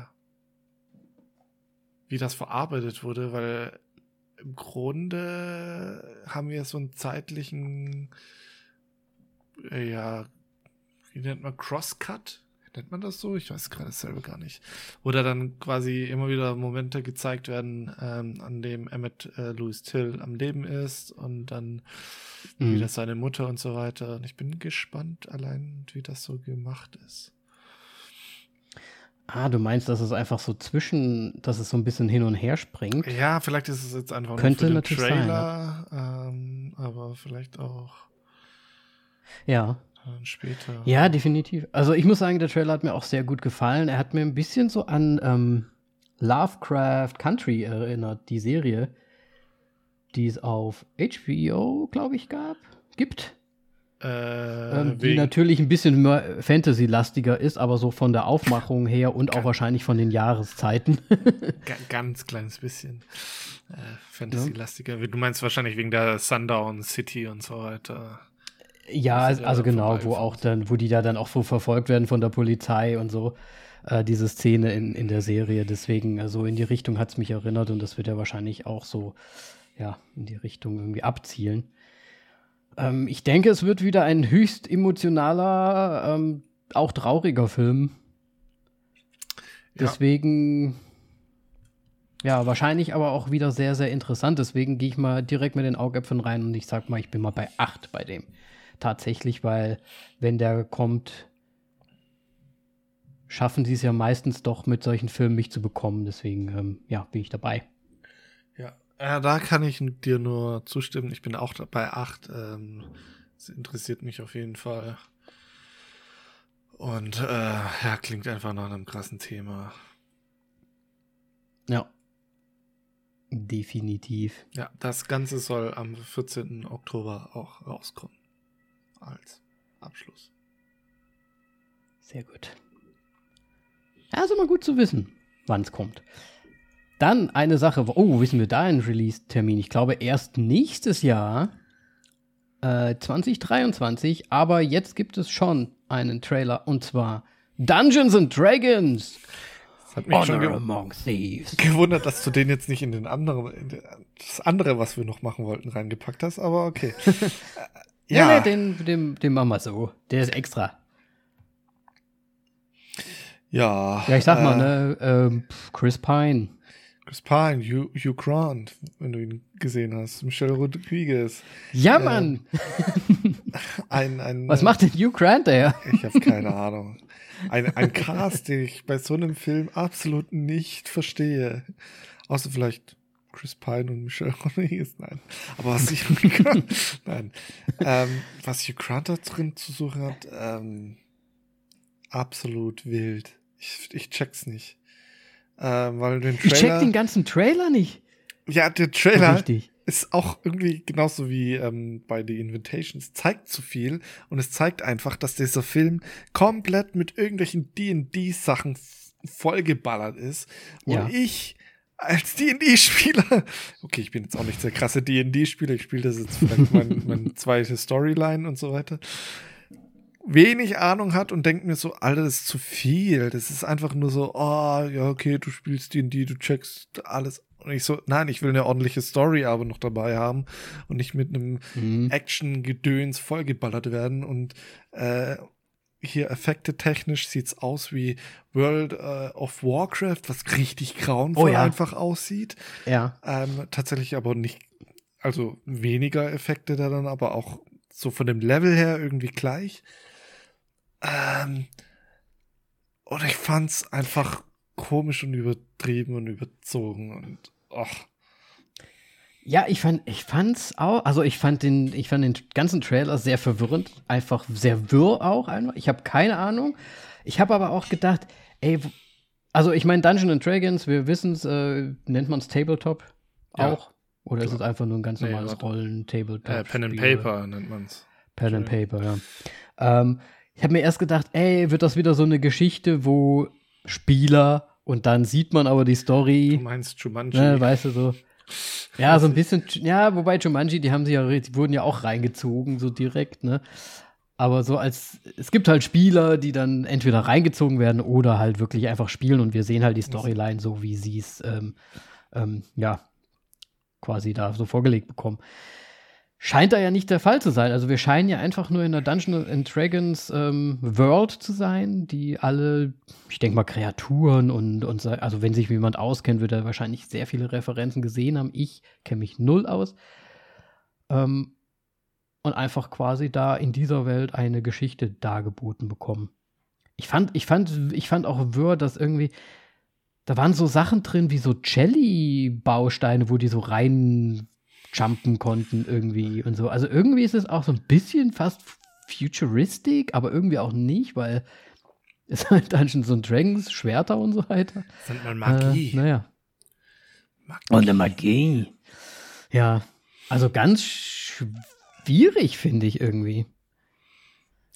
wie das verarbeitet wurde, weil im Grunde haben wir so einen zeitlichen, äh, ja, wie nennt man Crosscut? Nennt man das so? Ich weiß gerade selber gar nicht. Oder dann quasi immer wieder Momente gezeigt werden, ähm, an dem Emmett äh, Louis Till am Leben ist und dann mhm. wieder seine Mutter und so weiter. Und ich bin gespannt allein, wie das so gemacht ist. Ah, du meinst, dass es einfach so zwischen, dass es so ein bisschen hin und her springt? Ja, vielleicht ist es jetzt einfach Könnte nur für den Trailer, sein, ja. ähm, aber vielleicht auch ja. Später. Ja, definitiv. Also ich muss sagen, der Trailer hat mir auch sehr gut gefallen. Er hat mir ein bisschen so an ähm, Lovecraft Country erinnert, die Serie, die es auf HBO, glaube ich, gab, gibt. Äh, ähm, die natürlich ein bisschen Fantasy-lastiger ist, aber so von der Aufmachung her und auch wahrscheinlich von den Jahreszeiten. ganz kleines bisschen äh, Fantasy-lastiger. Du meinst wahrscheinlich wegen der Sundown City und so weiter. Ja, also, also genau, wo auch dann, wo die da dann auch so verfolgt werden von der Polizei und so. Äh, diese Szene in, in der Serie. Deswegen, also in die Richtung hat es mich erinnert und das wird ja wahrscheinlich auch so, ja, in die Richtung irgendwie abzielen. Ähm, ich denke, es wird wieder ein höchst emotionaler, ähm, auch trauriger Film. Ja. Deswegen, ja, wahrscheinlich aber auch wieder sehr, sehr interessant. Deswegen gehe ich mal direkt mit den Augäpfeln rein und ich sag mal, ich bin mal bei 8 bei dem. Tatsächlich, weil wenn der kommt, schaffen sie es ja meistens doch mit solchen Filmen mich zu bekommen. Deswegen, ähm, ja, bin ich dabei. Ja, da kann ich dir nur zustimmen. Ich bin auch bei 8. Ähm, das interessiert mich auf jeden Fall. Und äh, ja, klingt einfach nach einem krassen Thema. Ja. Definitiv. Ja, das Ganze soll am 14. Oktober auch rauskommen. Als Abschluss. Sehr gut. Ja, ist immer gut zu wissen, wann es kommt. Dann eine Sache, oh, wissen wir da einen Release-Termin? Ich glaube erst nächstes Jahr, äh, 2023, aber jetzt gibt es schon einen Trailer und zwar Dungeons and Dragons. Das hat mich Honor schon ge among Thieves. gewundert, dass du den jetzt nicht in den anderen, in das andere, was wir noch machen wollten, reingepackt hast, aber okay. ja, nee, den, den, den machen wir so. Der ist extra. Ja. Ja, ich sag mal, ne, ähm, Chris Pine. Chris Pine, Hugh, Hugh Grant, wenn du ihn gesehen hast, Michelle Rodriguez. Ja, äh, Mann! ein, ein, Was macht denn Hugh Grant da? Ich habe keine Ahnung. Ein, ein Cast, den ich bei so einem Film absolut nicht verstehe. Außer vielleicht Chris Pine und Michelle Rodriguez. Nein. Aber was ich nein. Ähm, was Hugh Grant da drin zu suchen hat, ähm, absolut wild. Ich, ich check's nicht. Ähm, weil den Trailer, ich check den ganzen Trailer nicht. Ja, der Trailer Richtig. ist auch irgendwie genauso wie ähm, bei The Invitations. Zeigt zu viel und es zeigt einfach, dass dieser Film komplett mit irgendwelchen D&D-Sachen vollgeballert ist. Und ja. ich als D&D-Spieler, okay, ich bin jetzt auch nicht der krasse D&D-Spieler, ich spiele das jetzt vielleicht mein, mein zweite Storyline und so weiter wenig Ahnung hat und denkt mir so, Alter, das ist zu viel. Das ist einfach nur so, oh, ja, okay, du spielst D&D, du checkst alles. Und ich so, nein, ich will eine ordentliche Story aber noch dabei haben und nicht mit einem mhm. Action-Gedöns vollgeballert werden. Und äh, hier Effekte technisch sieht's aus wie World äh, of Warcraft, was richtig grauenvoll oh, ja. einfach aussieht. Ja. Ähm, tatsächlich aber nicht, also weniger Effekte da dann, aber auch so von dem Level her irgendwie gleich. Ähm, und ich fand's einfach komisch und übertrieben und überzogen und ach. Ja, ich fand, ich fand's auch, also ich fand den, ich fand den ganzen Trailer sehr verwirrend, einfach sehr wirr auch einfach. Ich habe keine Ahnung. Ich habe aber auch gedacht, ey, also ich meine Dungeons and Dragons, wir wissen's, äh, nennt man's Tabletop ja. auch? Oder Klar. ist es einfach nur ein ganz normales nee, Rollen-Tabletop? Äh, Pen and Paper nennt man's. Pen and Paper, ja. Ähm, ich habe mir erst gedacht, ey, wird das wieder so eine Geschichte, wo Spieler und dann sieht man aber die Story. Du meinst Jumanji. Ne, weißt du so. Ja, so ein bisschen, ja, wobei Jumanji, die haben sie ja, die wurden ja auch reingezogen, so direkt, ne? Aber so als, es gibt halt Spieler, die dann entweder reingezogen werden oder halt wirklich einfach spielen und wir sehen halt die Storyline so, wie sie es, ähm, ähm, ja, quasi da so vorgelegt bekommen scheint da ja nicht der Fall zu sein. Also wir scheinen ja einfach nur in der Dungeons and Dragons ähm, World zu sein, die alle, ich denke mal, Kreaturen und, und also wenn sich jemand auskennt, wird er wahrscheinlich sehr viele Referenzen gesehen haben. Ich kenne mich null aus. Ähm, und einfach quasi da in dieser Welt eine Geschichte dargeboten bekommen. Ich fand, ich fand, ich fand auch Word, dass irgendwie, da waren so Sachen drin wie so Jelly-Bausteine, wo die so rein jumpen konnten irgendwie und so. Also irgendwie ist es auch so ein bisschen fast futuristic, aber irgendwie auch nicht, weil es halt Dungeons und Dragons, Schwerter und so weiter. Das nennt man Magie. Äh, naja. Magie. Und eine Magie. Ja, also ganz schwierig, finde ich irgendwie.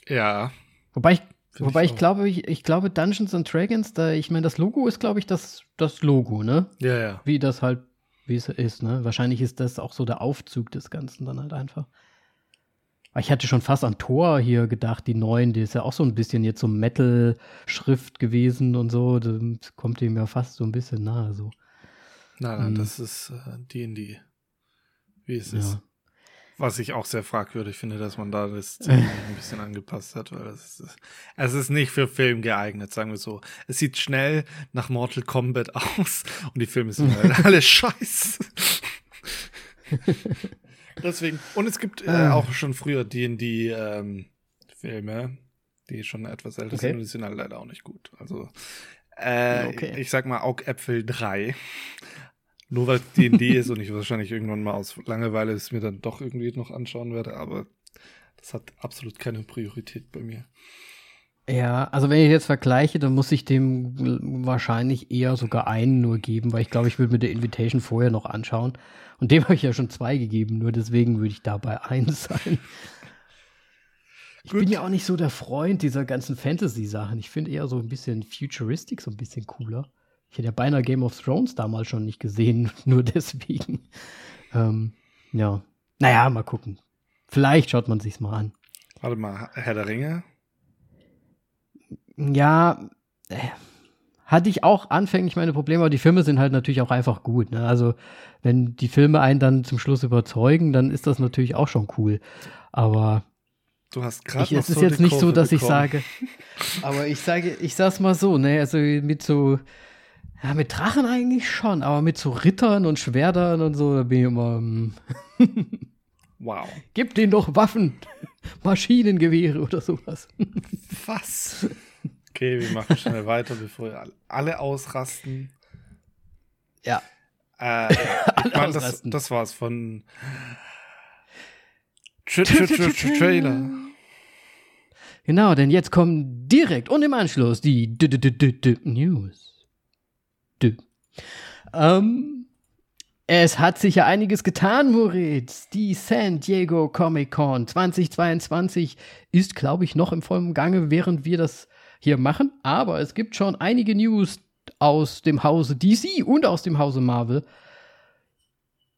Ja. Wobei ich, wobei ich, ich glaube, ich, ich, glaube, Dungeons and Dragons, da, ich meine, das Logo ist, glaube ich, das, das Logo, ne? Ja, ja. Wie das halt wie es ist, ne? Wahrscheinlich ist das auch so der Aufzug des Ganzen dann halt einfach. Ich hatte schon fast an Thor hier gedacht, die neuen, die ist ja auch so ein bisschen jetzt so Metal-Schrift gewesen und so. Das kommt dem ja fast so ein bisschen nahe so. Nein, nein, hm. das ist D&D. Äh, wie es ja. ist. Was ich auch sehr fragwürdig finde, dass man da das ein bisschen angepasst hat, weil das ist, es ist nicht für Film geeignet, sagen wir so. Es sieht schnell nach Mortal Kombat aus und die Filme sind halt alle scheiße. Deswegen, und es gibt äh, ah. auch schon früher D&D ähm, Filme, die schon etwas älter okay. sind und die sind halt leider auch nicht gut. Also, äh, okay. ich sag mal Augäpfel 3 nur weil D&D ist und ich wahrscheinlich irgendwann mal aus Langeweile es mir dann doch irgendwie noch anschauen werde, aber das hat absolut keine Priorität bei mir. Ja, also wenn ich jetzt vergleiche, dann muss ich dem wahrscheinlich eher sogar einen nur geben, weil ich glaube, ich würde mir der Invitation vorher noch anschauen. Und dem habe ich ja schon zwei gegeben, nur deswegen würde ich dabei eins sein. Ich Gut. bin ja auch nicht so der Freund dieser ganzen Fantasy-Sachen. Ich finde eher so ein bisschen futuristic, so ein bisschen cooler. Ich hätte ja beinahe Game of Thrones damals schon nicht gesehen, nur deswegen. Ähm, ja. Naja, mal gucken. Vielleicht schaut man sich's mal an. Warte mal, Herr der Ringe? Ja, äh, hatte ich auch anfänglich meine Probleme, aber die Filme sind halt natürlich auch einfach gut. Ne? Also, wenn die Filme einen dann zum Schluss überzeugen, dann ist das natürlich auch schon cool. Aber Du hast gerade. Es ist so jetzt nicht so, dass bekommen. ich sage. Aber ich sage, ich sag's mal so, ne, also mit so, ja, mit Drachen eigentlich schon, aber mit so Rittern und Schwertern und so, da bin ich immer. Um, wow. Gib denen doch Waffen, Maschinengewehre oder sowas. Was? Okay, wir machen schnell weiter, bevor alle ausrasten. Ja. Äh, ich meine, das, das war's von Tra Tra Tra Trailer. Genau, denn jetzt kommen direkt und im Anschluss die D -D -D News. Ähm, es hat sich ja einiges getan, Moritz. Die San Diego Comic Con 2022 ist, glaube ich, noch im vollen Gange, während wir das hier machen. Aber es gibt schon einige News aus dem Hause DC und aus dem Hause Marvel.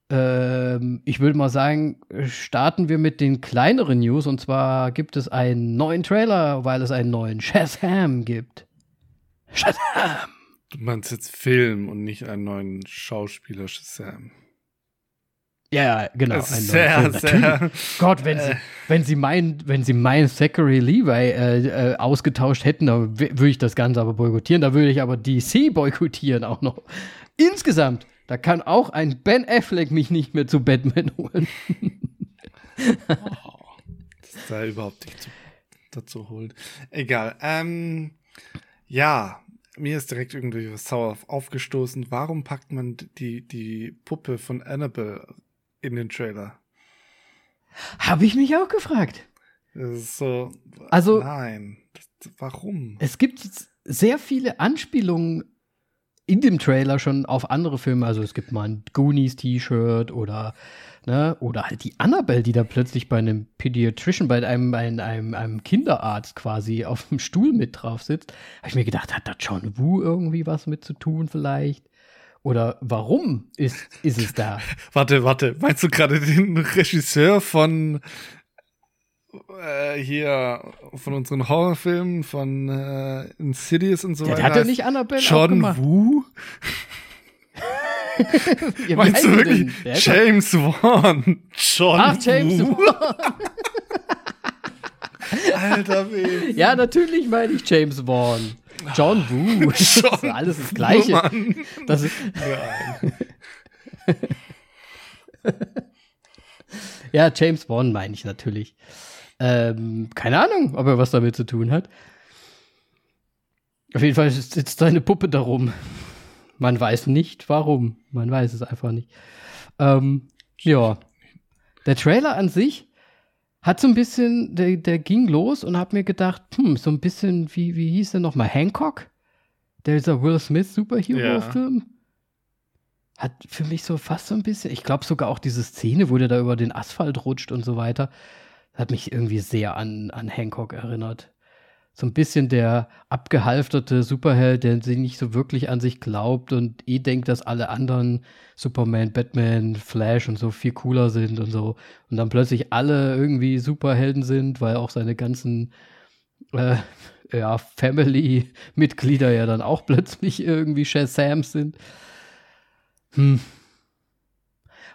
Ähm, ich würde mal sagen, starten wir mit den kleineren News. Und zwar gibt es einen neuen Trailer, weil es einen neuen Shazam gibt. Shazam! Du meinst jetzt Film und nicht einen neuen Schauspieler Shazam. Ja, genau. Sehr, sehr. Gott, wenn sie, äh. wenn sie meinen, wenn sie meinen Zachary Levi äh, äh, ausgetauscht hätten, dann würde ich das Ganze aber boykottieren. Da würde ich aber DC boykottieren auch noch. Insgesamt da kann auch ein Ben Affleck mich nicht mehr zu Batman holen. oh, das sei überhaupt nicht zu, dazu holt. Egal. Ähm, ja, mir ist direkt irgendwie was sauer aufgestoßen. Warum packt man die, die Puppe von Annabelle in den Trailer? Habe ich mich auch gefragt. Das ist so. Also. Nein. Das, warum? Es gibt sehr viele Anspielungen in dem Trailer schon auf andere Filme. Also es gibt mal ein Goonies-T-Shirt oder ne, oder halt die Annabelle, die da plötzlich bei einem Pediatrician, bei einem, bei einem, einem Kinderarzt quasi auf dem Stuhl mit drauf sitzt. Habe ich mir gedacht, hat da John Woo irgendwie was mit zu tun vielleicht? Oder warum ist, ist es da? warte, warte. Meinst du gerade den Regisseur von äh, hier von unseren Horrorfilmen, von äh, Insidious und so weiter. Der hatte nicht Annabelle John Woo? ja, Meinst du wirklich James Wan? John Ach, James Woo? Alter weh. Ja, natürlich meine ich James Wan. John Woo. John das ist alles das Gleiche. Mann. Das ist ja, James Wan meine ich natürlich. Ähm, keine Ahnung, ob er was damit zu tun hat. Auf jeden Fall sitzt seine Puppe darum. Man weiß nicht warum. Man weiß es einfach nicht. Ähm, ja. Der Trailer an sich hat so ein bisschen, der, der ging los und hab mir gedacht, hm, so ein bisschen, wie, wie hieß der nochmal? Hancock? Der ist der Will Smith Superhero-Film. Ja. Hat für mich so fast so ein bisschen, ich glaube sogar auch diese Szene, wo der da über den Asphalt rutscht und so weiter hat mich irgendwie sehr an, an Hancock erinnert. So ein bisschen der abgehalfterte Superheld, der sich nicht so wirklich an sich glaubt und eh denkt, dass alle anderen Superman, Batman, Flash und so viel cooler sind und so. Und dann plötzlich alle irgendwie Superhelden sind, weil auch seine ganzen äh, ja, Family-Mitglieder ja dann auch plötzlich irgendwie Shazams sind. Hm,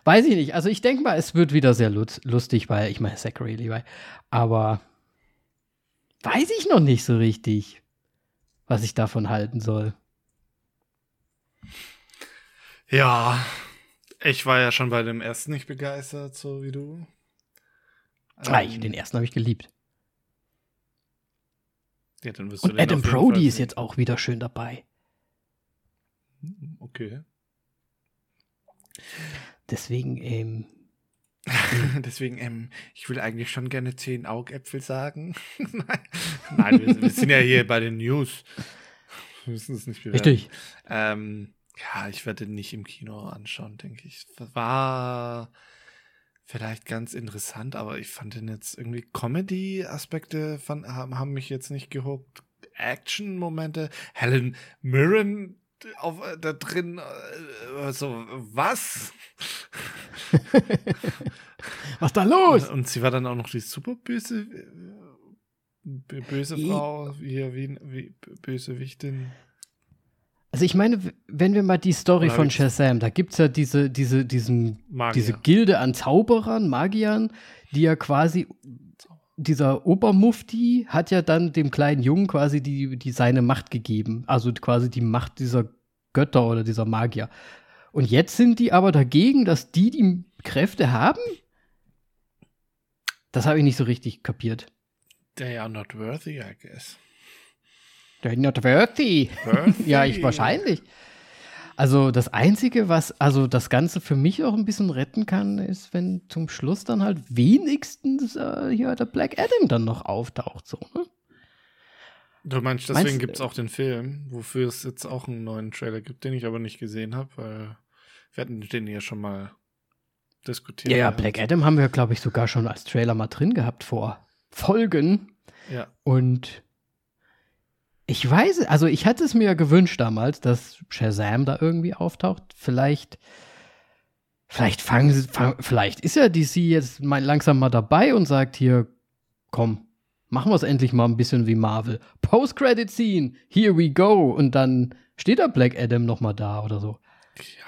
Weiß ich nicht. Also ich denke mal, es wird wieder sehr lustig, weil ich meine, Zachary Levi. Aber weiß ich noch nicht so richtig, was ich davon halten soll. Ja, ich war ja schon bei dem ersten nicht begeistert, so wie du. Ah, ich, ähm, den ersten habe ich geliebt. Ja, dann wirst Und Adam Brody ist jetzt auch wieder schön dabei. Okay. Deswegen, ähm. Deswegen, ähm, ich will eigentlich schon gerne zehn Augäpfel sagen. Nein, wir, wir, sind ja hier bei den News. Wir müssen es nicht bewerten. Richtig. Ähm, ja, ich werde nicht im Kino anschauen, denke ich. War vielleicht ganz interessant, aber ich fand den jetzt irgendwie Comedy-Aspekte haben, haben mich jetzt nicht gehuckt. Action-Momente. Helen Mirren auf, äh, da drin, äh, so, was? was da los? Und, und, sie war dann auch noch die super böse, äh, böse Frau, wie, wie, wie Bösewichtin. Also ich meine, wenn wir mal die Story Oder von Shazam, da gibt es ja diese, diese, diesen, diese Gilde an Zauberern, Magiern, die ja quasi dieser Obermufti hat ja dann dem kleinen Jungen quasi die, die seine Macht gegeben. Also quasi die Macht dieser Götter oder dieser Magier. Und jetzt sind die aber dagegen, dass die die Kräfte haben? Das habe ich nicht so richtig kapiert. They are not worthy, I guess. They're not worthy. worthy. ja, ich wahrscheinlich. Also das Einzige, was also das Ganze für mich auch ein bisschen retten kann, ist, wenn zum Schluss dann halt wenigstens äh, hier der Black Adam dann noch auftaucht. So, ne? Du meinst, deswegen gibt es auch den Film, wofür es jetzt auch einen neuen Trailer gibt, den ich aber nicht gesehen habe, weil wir hatten den ja schon mal diskutiert. Ja, ja, Black Adam haben wir, glaube ich, sogar schon als Trailer mal drin gehabt vor Folgen. Ja. Und ich weiß, also ich hatte es mir gewünscht damals, dass Shazam da irgendwie auftaucht. Vielleicht, vielleicht fangen sie, fang, vielleicht ist ja DC jetzt mal langsam mal dabei und sagt hier, komm, machen wir es endlich mal ein bisschen wie Marvel. Post-Credit-Scene, here we go. Und dann steht da Black Adam noch mal da oder so.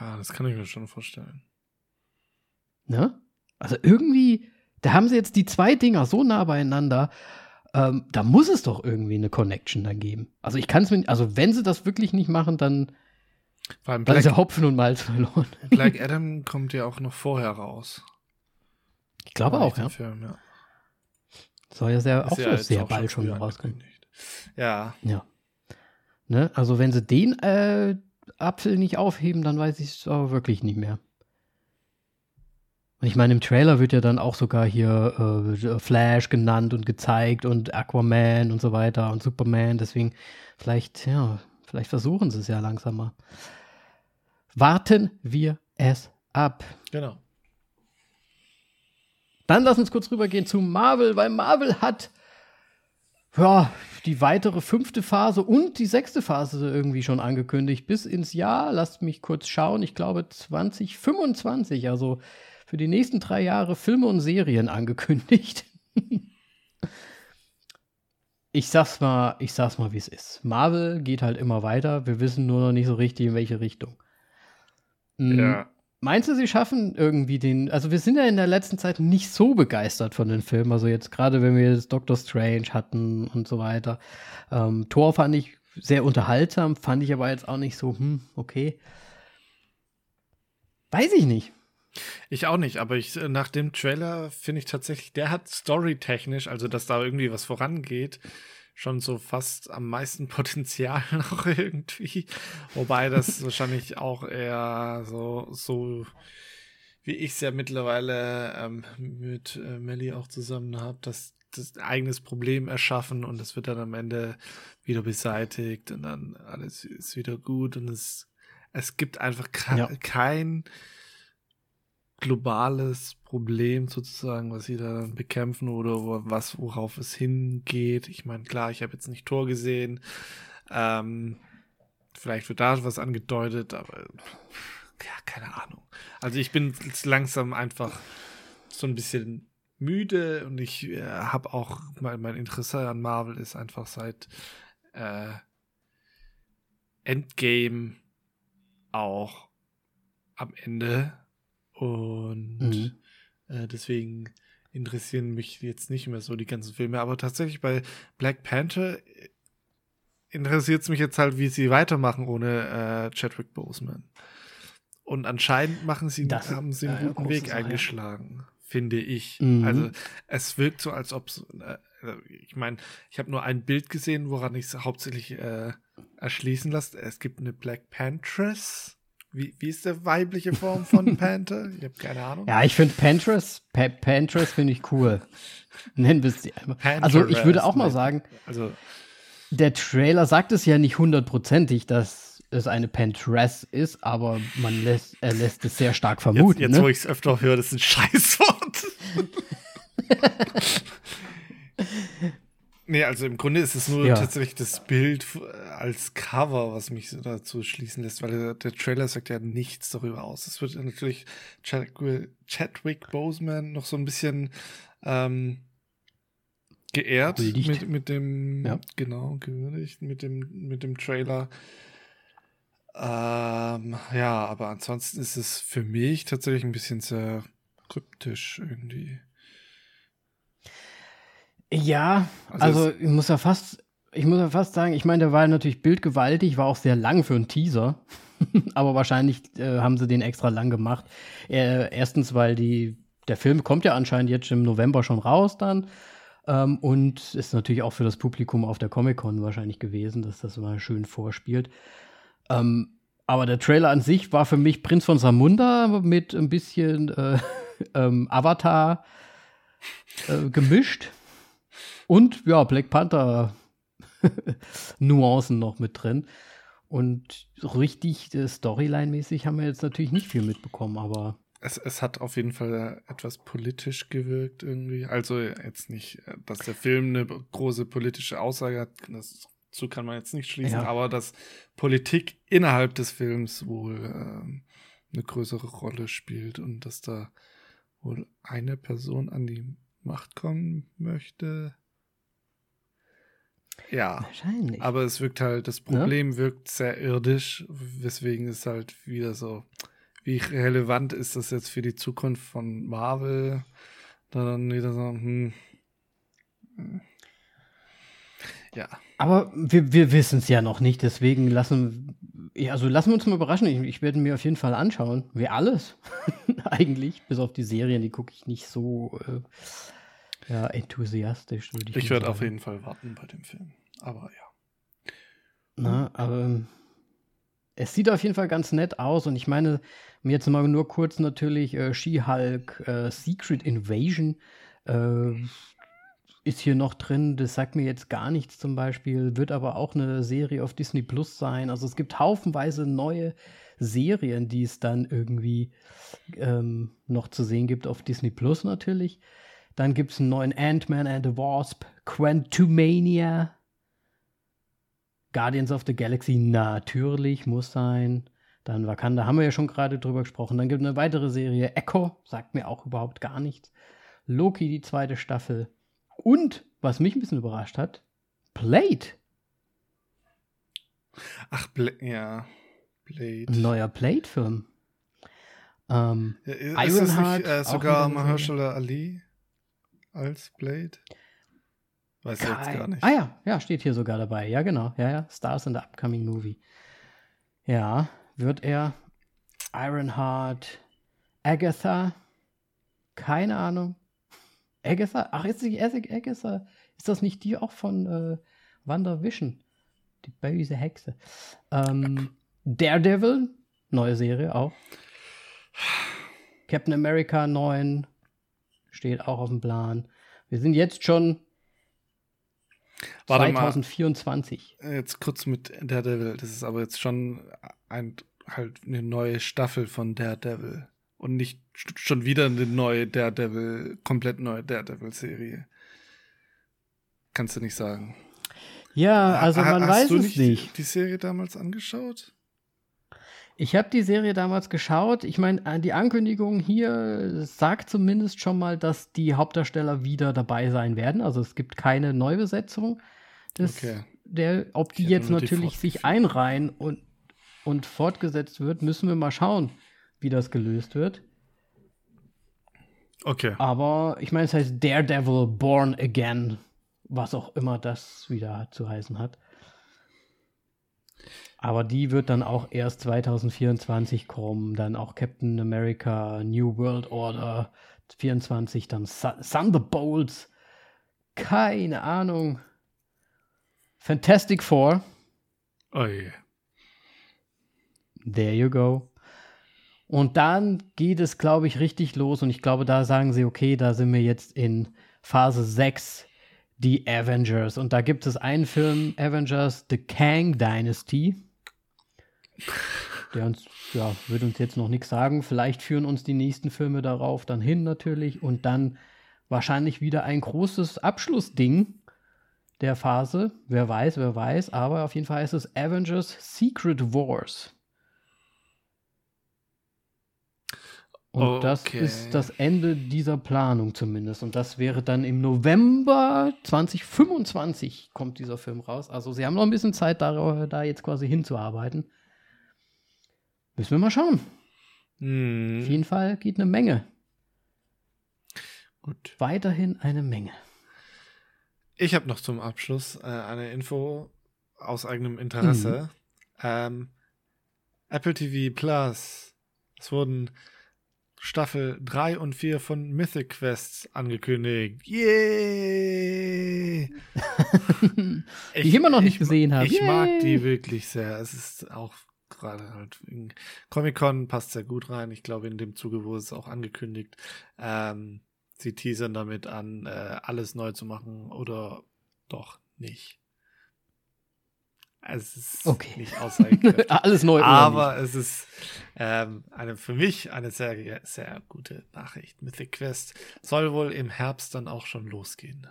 Ja, das kann ich mir schon vorstellen. Ne? Also irgendwie, da haben sie jetzt die zwei Dinger so nah beieinander ähm, da muss es doch irgendwie eine Connection dann geben. Also ich kann es mir, also wenn sie das wirklich nicht machen, dann, dann ist ja Hopfen und Malz verloren. Black Adam kommt ja auch noch vorher raus. Ich glaube auch, ja. Film, ja. Soll ja sehr, auch ja sehr bald schon rauskommen. Ja. Ja. Ne? Also wenn sie den äh, Apfel nicht aufheben, dann weiß ich es aber wirklich nicht mehr. Und ich meine, im Trailer wird ja dann auch sogar hier äh, Flash genannt und gezeigt und Aquaman und so weiter und Superman. Deswegen, vielleicht, ja, vielleicht versuchen sie es ja langsamer. Warten wir es ab. Genau. Dann lass uns kurz rübergehen zu Marvel, weil Marvel hat ja, die weitere fünfte Phase und die sechste Phase irgendwie schon angekündigt. Bis ins Jahr, lasst mich kurz schauen, ich glaube 2025. Also für die nächsten drei Jahre Filme und Serien angekündigt. ich sag's mal, ich sag's mal, wie es ist. Marvel geht halt immer weiter. Wir wissen nur noch nicht so richtig, in welche Richtung. Mhm. Ja. Meinst du, sie schaffen irgendwie den, also wir sind ja in der letzten Zeit nicht so begeistert von den Filmen, also jetzt gerade wenn wir jetzt Doctor Strange hatten und so weiter. Ähm, Thor fand ich sehr unterhaltsam, fand ich aber jetzt auch nicht so, hm, okay. Weiß ich nicht. Ich auch nicht, aber ich, äh, nach dem Trailer finde ich tatsächlich, der hat storytechnisch, also dass da irgendwie was vorangeht, schon so fast am meisten Potenzial noch irgendwie. Wobei das wahrscheinlich auch eher so, so wie ich es ja mittlerweile ähm, mit äh, Melly auch zusammen habe, dass das eigenes Problem erschaffen und es wird dann am Ende wieder beseitigt und dann alles ist wieder gut und es, es gibt einfach ja. kein globales Problem sozusagen, was sie da bekämpfen oder was, worauf es hingeht. Ich meine, klar, ich habe jetzt nicht Tor gesehen. Ähm, vielleicht wird da was angedeutet, aber ja, keine Ahnung. Also ich bin jetzt langsam einfach so ein bisschen müde und ich äh, habe auch mein, mein Interesse an Marvel ist einfach seit äh, Endgame auch am Ende und mhm. äh, deswegen interessieren mich jetzt nicht mehr so die ganzen Filme. Aber tatsächlich bei Black Panther äh, interessiert es mich jetzt halt, wie sie weitermachen ohne äh, Chadwick Boseman. Und anscheinend machen sie, das haben sie einen guten Weg eingeschlagen, ja. finde ich. Mhm. Also es wirkt so, als ob äh, ich meine, ich habe nur ein Bild gesehen, woran ich es hauptsächlich äh, erschließen lasse. Es gibt eine Black Pantress wie, wie ist der weibliche Form von Panther? Ich habe keine Ahnung. Ja, ich finde Pantress, pa Pantress finde ich cool. Nennen wir es die einfach. Also ich würde auch mal sagen, also, der Trailer sagt es ja nicht hundertprozentig, dass es eine Pantress ist, aber man lässt, er lässt es sehr stark vermuten. Jetzt, jetzt ne? wo ich es öfter höre, das ist ein Scheißwort. Nee, also im Grunde ist es nur ja. tatsächlich das Bild als Cover, was mich dazu schließen lässt, weil der, der Trailer sagt ja nichts darüber aus. Es wird natürlich Chadwick, Boseman noch so ein bisschen ähm, geehrt mit, mit dem, ja. genau, gewürdigt mit dem, mit dem Trailer. Ähm, ja, aber ansonsten ist es für mich tatsächlich ein bisschen sehr kryptisch irgendwie. Ja, also, also ich muss ja fast, ich muss ja fast sagen, ich meine, der war natürlich bildgewaltig, war auch sehr lang für einen Teaser. Aber wahrscheinlich äh, haben sie den extra lang gemacht. Äh, erstens, weil die, der Film kommt ja anscheinend jetzt im November schon raus dann. Ähm, und ist natürlich auch für das Publikum auf der Comic-Con wahrscheinlich gewesen, dass das mal schön vorspielt. Ähm, aber der Trailer an sich war für mich Prinz von Samunda mit ein bisschen äh, ähm, Avatar äh, gemischt. Und ja, Black Panther Nuancen noch mit drin. Und richtig äh, Storyline-mäßig haben wir jetzt natürlich nicht viel mitbekommen, aber. Es, es hat auf jeden Fall etwas politisch gewirkt irgendwie. Also jetzt nicht, dass der Film eine große politische Aussage hat, das, dazu kann man jetzt nicht schließen, ja. aber dass Politik innerhalb des Films wohl ähm, eine größere Rolle spielt und dass da wohl eine Person an die Macht kommen möchte. Ja. Wahrscheinlich. Aber es wirkt halt, das Problem ja? wirkt sehr irdisch, weswegen es halt wieder so, wie relevant ist das jetzt für die Zukunft von Marvel? Da dann wieder so, hm. Ja. Aber wir, wir wissen es ja noch nicht, deswegen lassen, also lassen wir uns mal überraschen. Ich, ich werde mir auf jeden Fall anschauen. Wie alles. Eigentlich, bis auf die Serien, die gucke ich nicht so äh, ja, enthusiastisch. ich ich werde auf jeden Fall warten bei dem Film aber ja. Na, aber es sieht auf jeden Fall ganz nett aus und ich meine, mir jetzt mal nur kurz natürlich äh, She-Hulk äh, Secret Invasion äh, ist hier noch drin. Das sagt mir jetzt gar nichts zum Beispiel, wird aber auch eine Serie auf Disney Plus sein. Also es gibt haufenweise neue Serien, die es dann irgendwie ähm, noch zu sehen gibt auf Disney Plus natürlich. Dann gibt es einen neuen Ant-Man and the Wasp, Quantumania, Guardians of the Galaxy natürlich muss sein. Dann Wakanda haben wir ja schon gerade drüber gesprochen. Dann gibt es eine weitere Serie, Echo, sagt mir auch überhaupt gar nichts. Loki, die zweite Staffel. Und, was mich ein bisschen überrascht hat, Blade. Ach, Bla ja. Blade. Ein neuer Blade-Film. Ähm, ist Ironheart. Das nicht, äh, sogar Mahershala Ali als Blade? Weiß ich jetzt gar nicht. Ah ja, ja, steht hier sogar dabei. Ja, genau. Ja, ja. Stars in the Upcoming Movie. Ja, wird er Ironheart, Agatha, keine Ahnung. Agatha? Ach, ist nicht Agatha? Ist das nicht die auch von äh, WandaVision? Die böse Hexe. Ähm, Daredevil, neue Serie auch. Captain America 9 steht auch auf dem Plan. Wir sind jetzt schon Warte 2024. Mal, jetzt kurz mit Daredevil. Das ist aber jetzt schon ein, halt eine neue Staffel von Daredevil. Und nicht schon wieder eine neue Daredevil, komplett neue Daredevil-Serie. Kannst du nicht sagen. Ja, also man ha, weiß es nicht. nicht. Die Serie damals angeschaut? Ich habe die Serie damals geschaut. Ich meine, äh, die Ankündigung hier sagt zumindest schon mal, dass die Hauptdarsteller wieder dabei sein werden. Also es gibt keine Neubesetzung. Das, okay. der, ob die jetzt natürlich sich einreihen und, und fortgesetzt wird, müssen wir mal schauen, wie das gelöst wird. Okay. Aber ich meine, es heißt Daredevil Born Again, was auch immer das wieder zu heißen hat. Aber die wird dann auch erst 2024 kommen. Dann auch Captain America, New World Order 24, dann Thunderbolts. Keine Ahnung. Fantastic Four. Oh yeah. There you go. Und dann geht es, glaube ich, richtig los. Und ich glaube, da sagen sie, okay, da sind wir jetzt in Phase 6, die Avengers. Und da gibt es einen Film, Avengers, The Kang Dynasty. Der uns, ja, wird uns jetzt noch nichts sagen. Vielleicht führen uns die nächsten Filme darauf dann hin natürlich und dann wahrscheinlich wieder ein großes Abschlussding der Phase. Wer weiß, wer weiß, aber auf jeden Fall heißt es Avengers Secret Wars. Und okay. das ist das Ende dieser Planung zumindest. Und das wäre dann im November 2025 kommt dieser Film raus. Also sie haben noch ein bisschen Zeit, da, da jetzt quasi hinzuarbeiten. Müssen wir mal schauen. Hm. Auf jeden Fall geht eine Menge. Gut. Weiterhin eine Menge. Ich habe noch zum Abschluss äh, eine Info aus eigenem Interesse. Mhm. Ähm, Apple TV Plus. Es wurden Staffel 3 und 4 von Mythic Quests angekündigt. Yay! die ich immer noch nicht ich, gesehen habe. Ich Yay! mag die wirklich sehr. Es ist auch gerade halt Comic-Con passt sehr gut rein. Ich glaube, in dem Zuge wurde es auch angekündigt. Ähm, sie teasern damit an, äh, alles neu zu machen oder doch nicht. Es ist okay. nicht aussagekräftig. Alles neu. Aber es ist ähm, eine, für mich eine sehr, sehr gute Nachricht. Mythic Quest soll wohl im Herbst dann auch schon losgehen.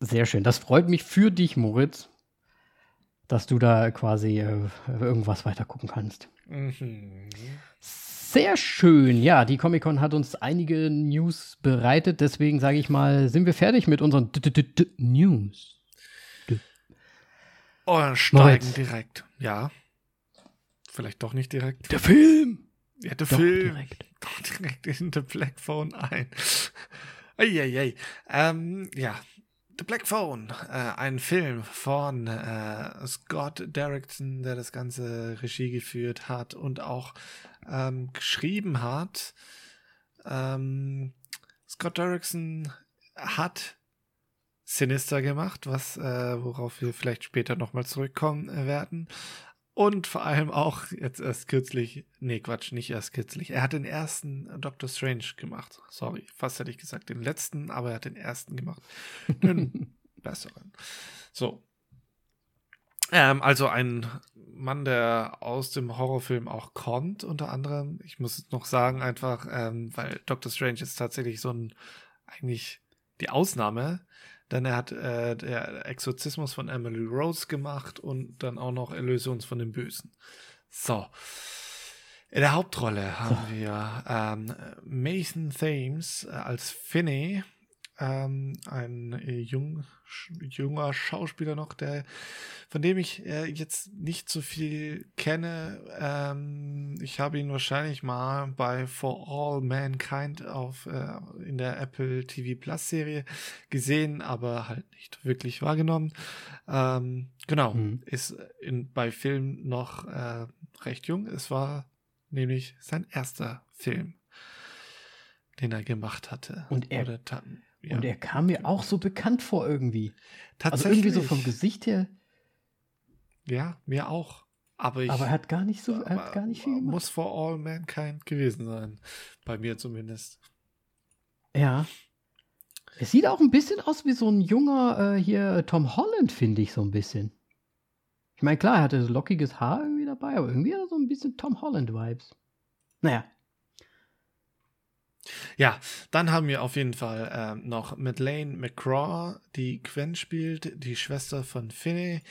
Sehr schön. Das freut mich für dich, Moritz, dass du da quasi äh, irgendwas weiter gucken kannst. Mhm. Sehr schön. Ja, die Comic-Con hat uns einige News bereitet. Deswegen sage ich mal, sind wir fertig mit unseren News. Oh, steigen Moritz. direkt. Ja. Vielleicht doch nicht direkt. Der Film! Ja, der doch Film. Direkt. Doch direkt in The Black Phone ein. Eieiei. Ähm, ja. The Black Phone, äh, ein Film von äh, Scott Derrickson, der das ganze Regie geführt hat und auch ähm, geschrieben hat. Ähm, Scott Derrickson hat Sinister gemacht, was äh, worauf wir vielleicht später nochmal zurückkommen äh, werden. Und vor allem auch jetzt erst kürzlich, nee, Quatsch, nicht erst kürzlich. Er hat den ersten Doctor Strange gemacht. Sorry, fast hätte ich gesagt den letzten, aber er hat den ersten gemacht. Den besseren. So. Ähm, also ein Mann, der aus dem Horrorfilm auch kommt, unter anderem. Ich muss noch sagen, einfach, ähm, weil Doctor Strange ist tatsächlich so ein, eigentlich die Ausnahme denn er hat äh, der Exorzismus von Emily Rose gemacht und dann auch noch Erlösung von dem Bösen. So. In der Hauptrolle haben so. wir ähm, Mason Thames äh, als Finney, ähm, ein äh, jung, junger Schauspieler noch, der, von dem ich äh, jetzt nicht so viel kenne. Ähm, ich habe ihn wahrscheinlich mal bei For All Mankind auf, äh, in der Apple TV Plus Serie gesehen, aber halt nicht wirklich wahrgenommen. Ähm, genau, mhm. ist in, bei Filmen noch äh, recht jung. Es war nämlich sein erster Film, den er gemacht hatte. Und er, ja. Und er kam mir auch so bekannt vor irgendwie. Tatsächlich. Also irgendwie so vom Gesicht her. Ja, mir auch. Aber, ich, aber er hat gar nicht so, er hat gar nicht viel gemacht. Muss for all mankind gewesen sein. Bei mir zumindest. Ja. Es sieht auch ein bisschen aus wie so ein junger äh, hier Tom Holland, finde ich so ein bisschen. Ich meine, klar, er hatte so lockiges Haar irgendwie dabei, aber irgendwie hat er so ein bisschen Tom Holland-Vibes. Naja, ja, dann haben wir auf jeden Fall ähm, noch Madeleine McCraw, die Gwen spielt, die Schwester von Finney.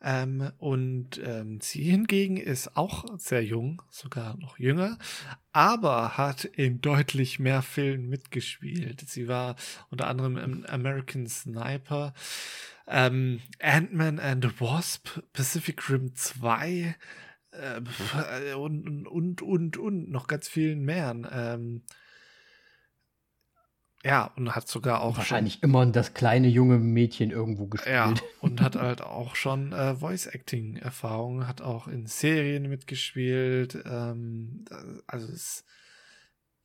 Ähm, und ähm, sie hingegen ist auch sehr jung, sogar noch jünger, aber hat in deutlich mehr Filmen mitgespielt. Sie war unter anderem im American Sniper, ähm, Ant-Man and the Wasp, Pacific Rim 2 äh, und, und, und, und, noch ganz vielen mehr. Ja, und hat sogar auch. Wahrscheinlich schon, immer das kleine junge Mädchen irgendwo gespielt. Ja, und hat halt auch schon äh, Voice-Acting-Erfahrung, hat auch in Serien mitgespielt. Ähm, also es ist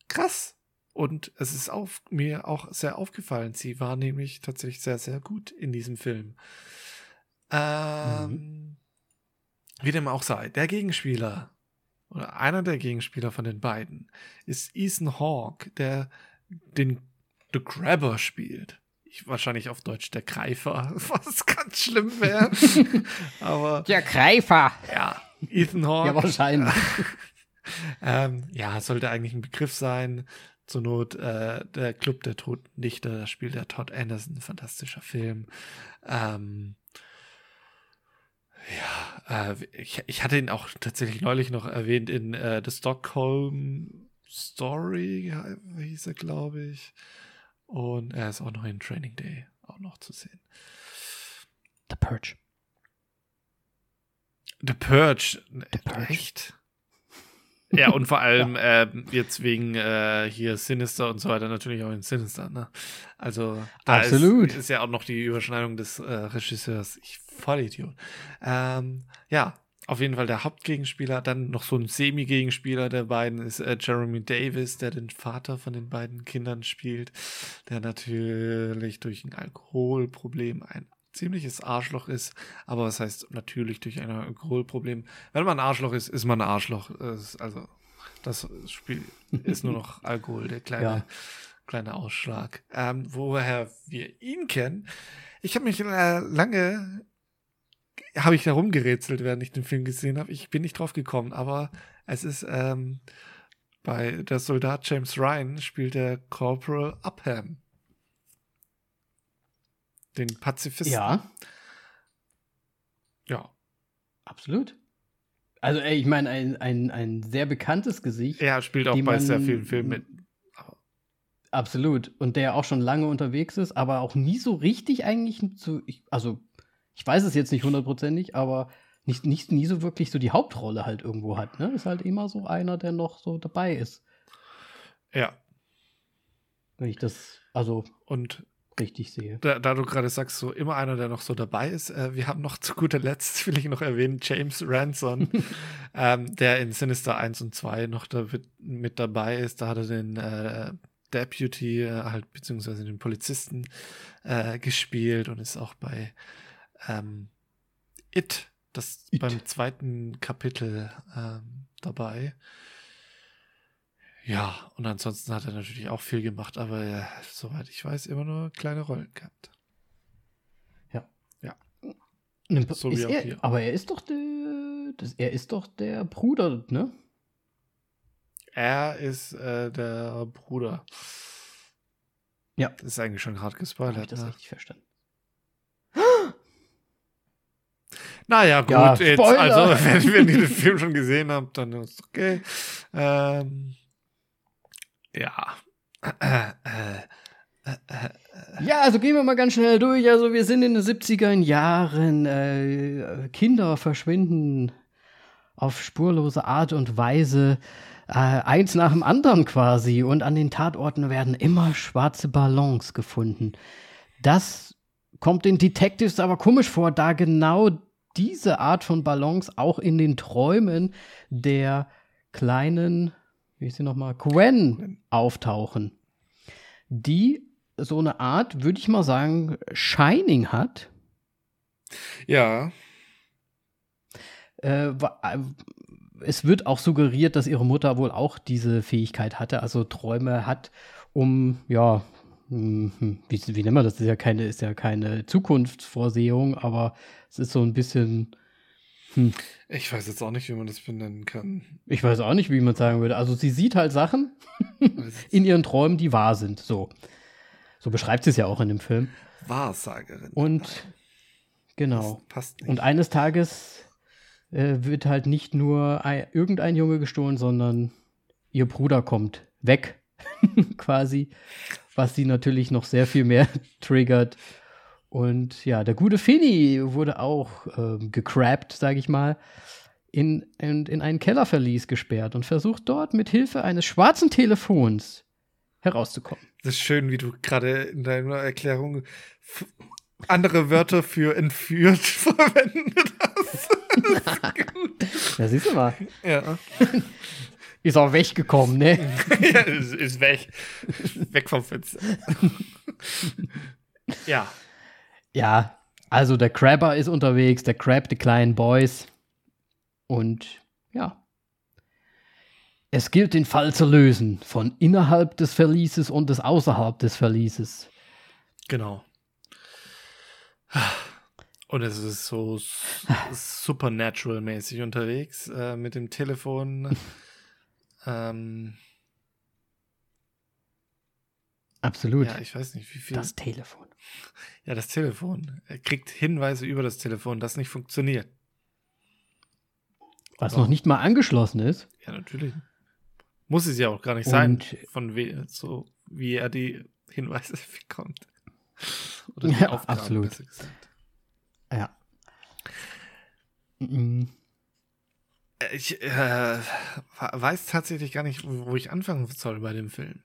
krass. Und es ist auf, mir auch sehr aufgefallen. Sie war nämlich tatsächlich sehr, sehr gut in diesem Film. Ähm, mhm. Wie dem auch sei, der Gegenspieler oder einer der Gegenspieler von den beiden ist Ethan Hawke, der den The Grabber spielt. Ich, wahrscheinlich auf Deutsch der Greifer, was ganz schlimm wäre. Aber. Der Greifer! Ja, Ethan Hawke. Ja, wahrscheinlich. ähm, ja, sollte eigentlich ein Begriff sein. Zur Not äh, der Club der Toten Dichter, da spielt der Todd Anderson, fantastischer Film. Ähm, ja, äh, ich, ich hatte ihn auch tatsächlich neulich noch erwähnt in äh, The Stockholm Story, hieß er, glaube ich. Und er ist auch noch in Training Day auch noch zu sehen. The Purge. The Purge. The Purge. Echt? Ja, und vor allem ja. äh, jetzt wegen äh, hier Sinister und so weiter natürlich auch in Sinister. Ne? Also Absolut. Ist, ist ja auch noch die Überschneidung des äh, Regisseurs. Ich Vollidiot. Ähm, ja, auf jeden Fall der Hauptgegenspieler. Dann noch so ein Semi-Gegenspieler der beiden ist äh, Jeremy Davis, der den Vater von den beiden Kindern spielt, der natürlich durch ein Alkoholproblem ein ziemliches Arschloch ist. Aber was heißt natürlich durch ein Alkoholproblem? Wenn man ein Arschloch ist, ist man ein Arschloch. Also das Spiel ist nur noch Alkohol, der kleine, ja. kleine Ausschlag. Ähm, woher wir ihn kennen. Ich habe mich äh, lange habe ich da rumgerätselt, während ich den Film gesehen habe. Ich bin nicht drauf gekommen, aber es ist ähm, bei der Soldat James Ryan spielt der Corporal Upham den Pazifisten. Ja. Ja. Absolut. Also, ey, ich meine, ein, ein, ein sehr bekanntes Gesicht. Er spielt auch bei sehr vielen Filmen mit. Absolut. Und der auch schon lange unterwegs ist, aber auch nie so richtig eigentlich zu. Also, ich weiß es jetzt nicht hundertprozentig, aber nicht, nicht, nie so wirklich so die Hauptrolle halt irgendwo hat. Ne? Ist halt immer so einer, der noch so dabei ist. Ja. Wenn ich das, also. Und richtig sehe. Da, da du gerade sagst, so immer einer, der noch so dabei ist, äh, wir haben noch zu guter Letzt, will ich noch erwähnen, James Ranson, ähm, der in Sinister 1 und 2 noch da mit dabei ist. Da hat er den äh, Deputy, äh, halt, beziehungsweise den Polizisten äh, gespielt und ist auch bei ähm, It, das It. beim zweiten Kapitel ähm, dabei. Ja, und ansonsten hat er natürlich auch viel gemacht, aber äh, soweit ich weiß, immer nur kleine Rollen gehabt. Ja. Ja. So wie auch er, hier. Aber er ist doch der, das, er ist doch der Bruder, ne? Er ist äh, der Bruder. Ja. Das ist eigentlich schon gerade gespoilert. Hab ich das ne? richtig verstanden. Naja, gut, ja, jetzt, also wenn, wenn ihr den Film schon gesehen habt, dann ist es okay. Ähm, ja. Ja, also gehen wir mal ganz schnell durch. Also wir sind in den 70er Jahren. Äh, Kinder verschwinden auf spurlose Art und Weise. Äh, eins nach dem anderen quasi. Und an den Tatorten werden immer schwarze Ballons gefunden. Das kommt den Detectives aber komisch vor, da genau diese Art von Ballons auch in den Träumen der kleinen wie ist sie nochmal, Gwen auftauchen, die so eine Art, würde ich mal sagen, Shining hat. Ja. Äh, äh, es wird auch suggeriert, dass ihre Mutter wohl auch diese Fähigkeit hatte, also Träume hat, um, ja, wie, wie nennt man das? Das ist ja keine, ist ja keine Zukunftsvorsehung, aber es ist so ein bisschen hm. Ich weiß jetzt auch nicht, wie man das benennen kann. Ich weiß auch nicht, wie man sagen würde. Also sie sieht halt Sachen in ihren Träumen, die wahr sind. So. So beschreibt sie es ja auch in dem Film. Wahrsagerin. Und genau. Das passt nicht. Und eines Tages äh, wird halt nicht nur ein, irgendein Junge gestohlen, sondern ihr Bruder kommt weg, quasi. Was sie natürlich noch sehr viel mehr triggert und ja, der gute Finny wurde auch ähm, gecrappt, sage ich mal, in, in, in einen Kellerverlies gesperrt und versucht dort mit Hilfe eines schwarzen Telefons herauszukommen. Das ist schön, wie du gerade in deiner Erklärung andere Wörter für entführt verwendet hast. Das ist gut. Ja, siehst du mal. Ja. Ist auch weggekommen, ne? ja, ist, ist weg. Weg vom Fenster. ja. Ja, also der Crabber ist unterwegs, der Crab, die kleinen Boys. Und ja. Es gilt, den Fall zu lösen, von innerhalb des Verlieses und des außerhalb des Verlieses. Genau. Und es ist so supernatural-mäßig unterwegs äh, mit dem Telefon. Ähm, Absolut. Ja, ich weiß nicht, wie viel. Das Telefon. Ja, das Telefon. Er kriegt Hinweise über das Telefon, das nicht funktioniert. Was noch nicht mal angeschlossen ist. Ja, natürlich. Muss es ja auch gar nicht sein, von we so wie er die Hinweise bekommt. Oder die ja, Aufgaben, absolut. Ja. Mhm. Ich äh, weiß tatsächlich gar nicht, wo ich anfangen soll bei dem Film.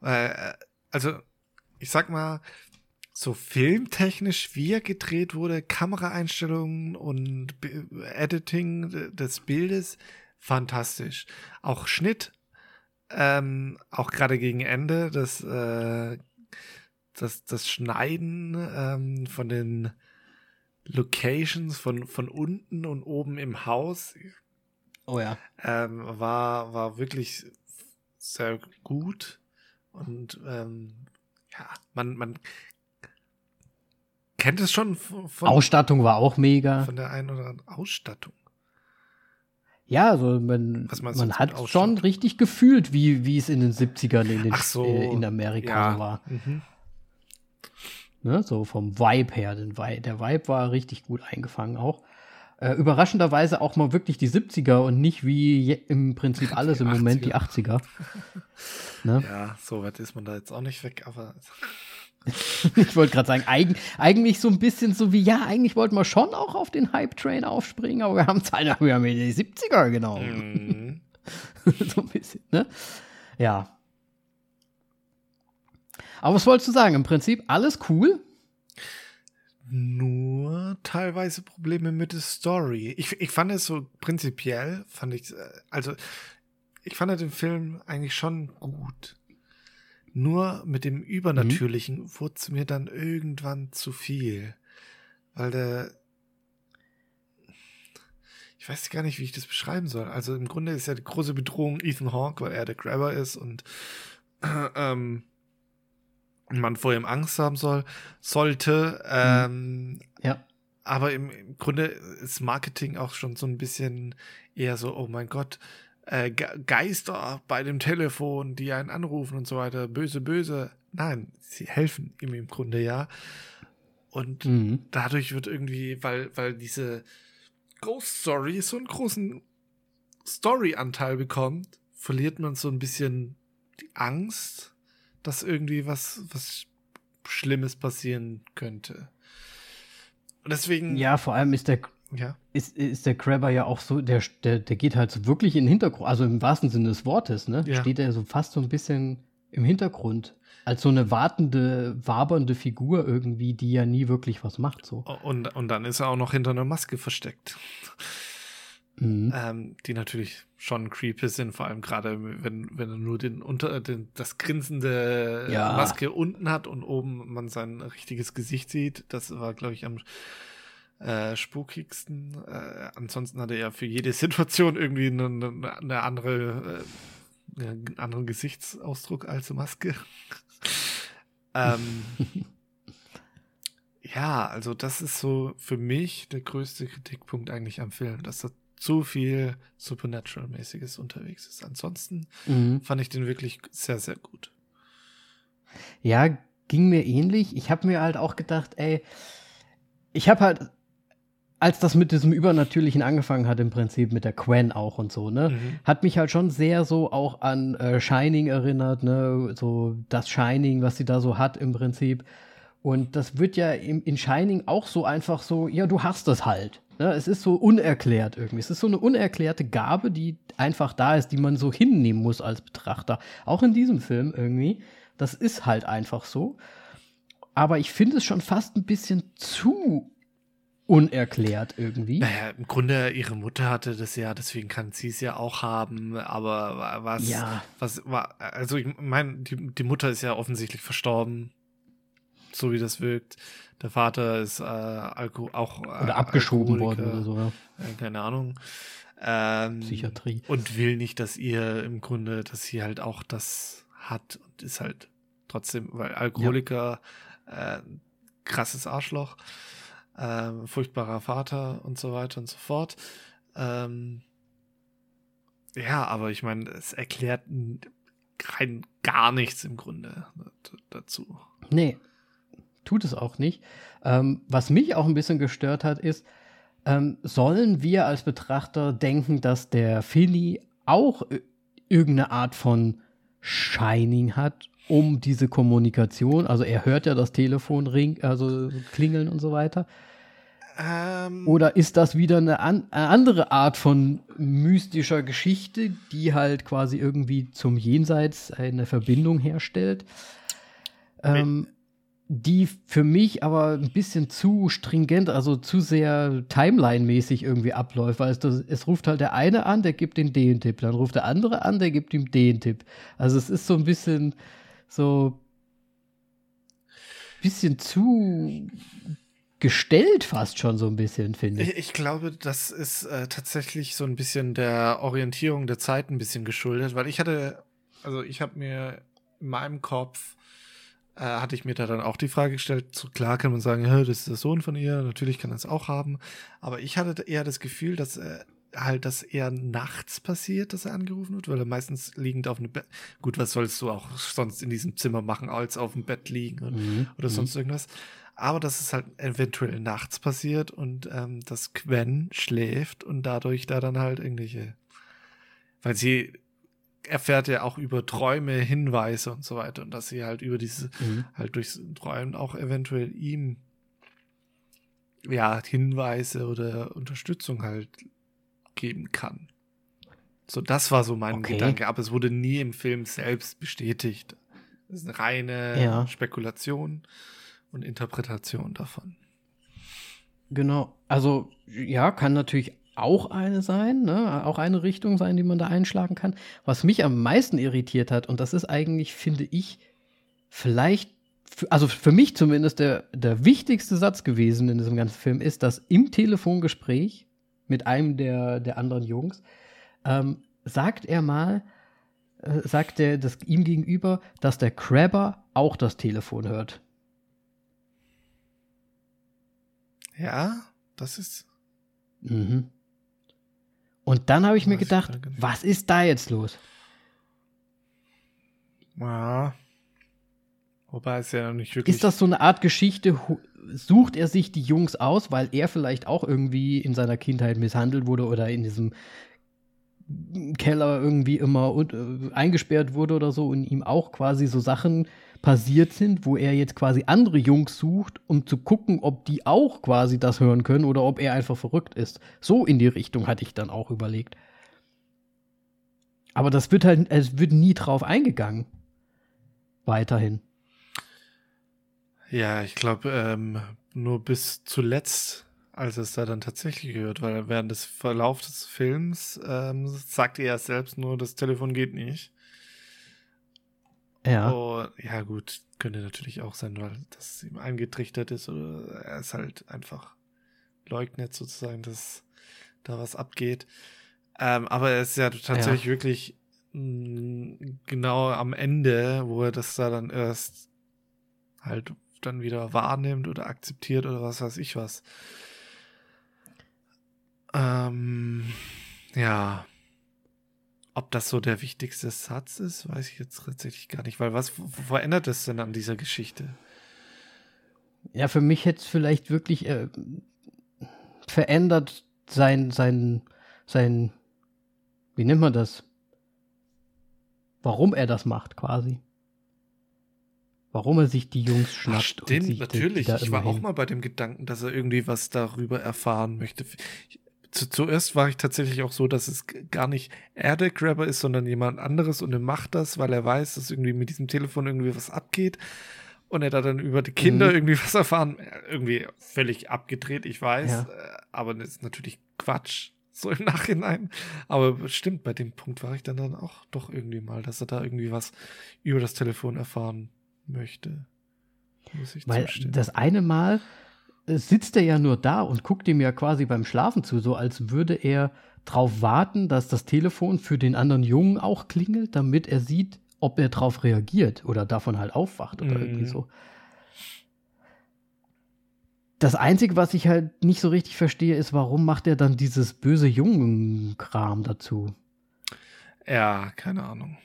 Äh, also, ich sag mal, so filmtechnisch, wie er gedreht wurde, Kameraeinstellungen und Editing des Bildes, fantastisch. Auch Schnitt, ähm, auch gerade gegen Ende, das, äh, das, das Schneiden ähm, von den Locations von, von unten und oben im Haus. Oh ja. Ähm, war, war wirklich sehr gut. Und ähm, ja, man, man kennt es schon von. Ausstattung war auch mega. Von der einen oder anderen Ausstattung. Ja, also man, man hat schon richtig gefühlt, wie, wie es in den 70ern in, den, so, äh, in Amerika ja. war. Mhm. Ne, so vom Vibe her. Den Vibe, der Vibe war richtig gut eingefangen auch. Äh, überraschenderweise auch mal wirklich die 70er und nicht wie im Prinzip alles im Moment die 80er. ne? Ja, so weit ist man da jetzt auch nicht weg, aber. ich wollte gerade sagen, eig eigentlich so ein bisschen so wie, ja, eigentlich wollten wir schon auch auf den Hype-Train aufspringen, aber wir haben es halt wir haben die 70er genommen. Mm. so ein bisschen, ne? Ja. Aber was wolltest du sagen? Im Prinzip alles cool. Nur teilweise Probleme mit der Story. Ich, ich fand es so prinzipiell, fand ich, äh, also ich fand den Film eigentlich schon gut. Nur mit dem Übernatürlichen mhm. wurde es mir dann irgendwann zu viel. Weil der. Ich weiß gar nicht, wie ich das beschreiben soll. Also im Grunde ist ja die große Bedrohung Ethan Hawke, weil er der Grabber ist und äh, ähm, man vor ihm Angst haben soll, sollte. Ähm, ja. Aber im, im Grunde ist Marketing auch schon so ein bisschen eher so, oh mein Gott, äh, Geister bei dem Telefon, die einen anrufen und so weiter, böse, böse. Nein, sie helfen ihm im Grunde ja. Und mhm. dadurch wird irgendwie, weil, weil diese Ghost Story so einen großen Story-Anteil bekommt, verliert man so ein bisschen die Angst, dass irgendwie was, was Schlimmes passieren könnte. Und deswegen. Ja, vor allem ist der ja. ist, ist der Crabber ja auch so, der, der, der geht halt so wirklich in den Hintergrund, also im wahrsten Sinne des Wortes, ne? Ja. Steht er so fast so ein bisschen im Hintergrund. Als so eine wartende, wabernde Figur irgendwie, die ja nie wirklich was macht. So. Und, und dann ist er auch noch hinter einer Maske versteckt. Mhm. Ähm, die natürlich schon creepy sind, vor allem gerade wenn, wenn er nur den unter den, das grinsende ja. Maske unten hat und oben man sein richtiges Gesicht sieht. Das war, glaube ich, am äh, spukigsten. Äh, ansonsten hatte er für jede Situation irgendwie eine, eine, andere, äh, einen anderen Gesichtsausdruck als Maske. ähm, ja, also das ist so für mich der größte Kritikpunkt eigentlich am Film, dass da zu viel Supernatural-mäßiges unterwegs ist. Ansonsten mhm. fand ich den wirklich sehr, sehr gut. Ja, ging mir ähnlich. Ich habe mir halt auch gedacht, ey, ich habe halt als das mit diesem Übernatürlichen angefangen hat, im Prinzip mit der Quen auch und so, ne, mhm. hat mich halt schon sehr so auch an äh, Shining erinnert, ne, so das Shining, was sie da so hat im Prinzip. Und das wird ja im, in Shining auch so einfach so, ja, du hast das halt. Ne? Es ist so unerklärt irgendwie. Es ist so eine unerklärte Gabe, die einfach da ist, die man so hinnehmen muss als Betrachter. Auch in diesem Film irgendwie. Das ist halt einfach so. Aber ich finde es schon fast ein bisschen zu unerklärt irgendwie. Naja, im Grunde, ihre Mutter hatte das ja, deswegen kann sie es ja auch haben, aber was, ja. was war, also ich meine, die, die Mutter ist ja offensichtlich verstorben, so wie das wirkt. Der Vater ist äh, Alko auch äh, oder abgeschoben worden oder so. Ja. Äh, keine Ahnung. Ähm, Psychiatrie. Und will nicht, dass ihr im Grunde, dass sie halt auch das hat und ist halt trotzdem, weil Alkoholiker, ja. äh, krasses Arschloch ähm, furchtbarer Vater und so weiter und so fort. Ähm, ja, aber ich meine, es erklärt rein gar nichts im Grunde dazu. Nee, tut es auch nicht. Ähm, was mich auch ein bisschen gestört hat, ist, ähm, sollen wir als Betrachter denken, dass der Philly auch irgendeine Art von Shining hat, um diese Kommunikation, also er hört ja das Telefon ring, also klingeln und so weiter. Ähm, Oder ist das wieder eine, an, eine, andere Art von mystischer Geschichte, die halt quasi irgendwie zum Jenseits eine Verbindung herstellt? Ähm, die für mich aber ein bisschen zu stringent, also zu sehr Timeline-mäßig irgendwie abläuft, weil es, das, es ruft halt der eine an, der gibt ihm den Tipp, dann ruft der andere an, der gibt ihm den Tipp. Also es ist so ein bisschen so bisschen zu gestellt fast schon so ein bisschen, finde ich. Ich glaube, das ist äh, tatsächlich so ein bisschen der Orientierung der Zeit ein bisschen geschuldet, weil ich hatte, also ich habe mir in meinem Kopf äh, hatte ich mir da dann auch die Frage gestellt, so klar kann man sagen, das ist der Sohn von ihr, natürlich kann er es auch haben, aber ich hatte eher das Gefühl, dass äh, halt das eher nachts passiert, dass er angerufen wird, weil er meistens liegend auf einem Bett, gut, was sollst du auch sonst in diesem Zimmer machen, als auf dem Bett liegen und, mhm. oder mhm. sonst irgendwas, aber dass es halt eventuell nachts passiert und ähm, dass Gwen schläft und dadurch da dann halt irgendwelche, weil sie erfährt ja auch über Träume Hinweise und so weiter und dass sie halt über diese, mhm. halt durchs Träumen auch eventuell ihm ja, Hinweise oder Unterstützung halt geben kann. So, das war so mein okay. Gedanke, aber es wurde nie im Film selbst bestätigt. Das ist eine reine ja. Spekulation und Interpretation davon. Genau, also ja, kann natürlich auch eine sein, ne? auch eine Richtung sein, die man da einschlagen kann. Was mich am meisten irritiert hat, und das ist eigentlich, finde ich, vielleicht, also für mich zumindest der, der wichtigste Satz gewesen in diesem ganzen Film, ist, dass im Telefongespräch mit einem der, der anderen Jungs ähm, sagt er mal, äh, sagt er das ihm gegenüber, dass der Crabber auch das Telefon hört. Ja, das ist. Mhm. Und dann habe ich mir gedacht, was ist da jetzt los? Ja. Wobei es ja noch nicht wirklich. Ist das so eine Art Geschichte? Sucht er sich die Jungs aus, weil er vielleicht auch irgendwie in seiner Kindheit misshandelt wurde oder in diesem Keller irgendwie immer äh, eingesperrt wurde oder so und ihm auch quasi so Sachen passiert sind, wo er jetzt quasi andere Jungs sucht, um zu gucken, ob die auch quasi das hören können oder ob er einfach verrückt ist. So in die Richtung hatte ich dann auch überlegt. Aber das wird halt, es wird nie drauf eingegangen. Weiterhin. Ja, ich glaube, ähm, nur bis zuletzt, als es da dann tatsächlich gehört, weil während des Verlaufs des Films ähm, sagt er selbst nur, das Telefon geht nicht. Ja. Oh, ja, gut, könnte natürlich auch sein, weil das ihm eingetrichtert ist oder er ist halt einfach leugnet sozusagen, dass da was abgeht. Ähm, aber er ist ja tatsächlich ja. wirklich mh, mm, genau am Ende, wo er das da dann erst halt dann wieder wahrnimmt oder akzeptiert oder was weiß ich was. Ähm, ja. Ob das so der wichtigste Satz ist, weiß ich jetzt tatsächlich gar nicht, weil was verändert es denn an dieser Geschichte? Ja, für mich hätte es vielleicht wirklich äh, verändert sein, sein, sein, wie nennt man das? Warum er das macht, quasi. Warum er sich die Jungs schnappt. Ach, stimmt, natürlich. Ich war auch mal bei dem Gedanken, dass er irgendwie was darüber erfahren möchte. Zu, zuerst war ich tatsächlich auch so, dass es gar nicht er der Grabber ist, sondern jemand anderes und er macht das, weil er weiß, dass irgendwie mit diesem Telefon irgendwie was abgeht und er da dann über die Kinder mhm. irgendwie was erfahren. Irgendwie völlig abgedreht, ich weiß, ja. Äh, aber das ist natürlich Quatsch, so im Nachhinein. Aber stimmt, bei dem Punkt war ich dann, dann auch doch irgendwie mal, dass er da irgendwie was über das Telefon erfahren möchte. Muss ich Weil zustimmen. das eine Mal sitzt er ja nur da und guckt ihm ja quasi beim Schlafen zu, so als würde er darauf warten, dass das Telefon für den anderen Jungen auch klingelt, damit er sieht, ob er darauf reagiert oder davon halt aufwacht oder mhm. irgendwie so. Das Einzige, was ich halt nicht so richtig verstehe, ist, warum macht er dann dieses böse Jungen-Kram dazu? Ja, keine Ahnung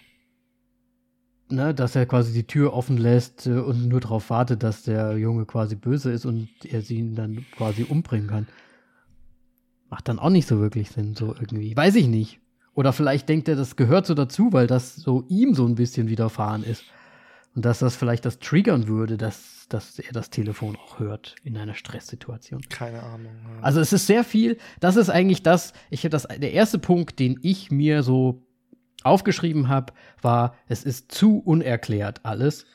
ne, dass er quasi die Tür offen lässt äh, und nur darauf wartet, dass der Junge quasi böse ist und er sie ihn dann quasi umbringen kann. Macht dann auch nicht so wirklich Sinn, so irgendwie. Weiß ich nicht. Oder vielleicht denkt er, das gehört so dazu, weil das so ihm so ein bisschen widerfahren ist. Und dass das vielleicht das triggern würde, dass, dass er das Telefon auch hört in einer Stresssituation. Keine Ahnung. Ja. Also es ist sehr viel, das ist eigentlich das, ich habe das, der erste Punkt, den ich mir so aufgeschrieben habe, war, es ist zu unerklärt alles.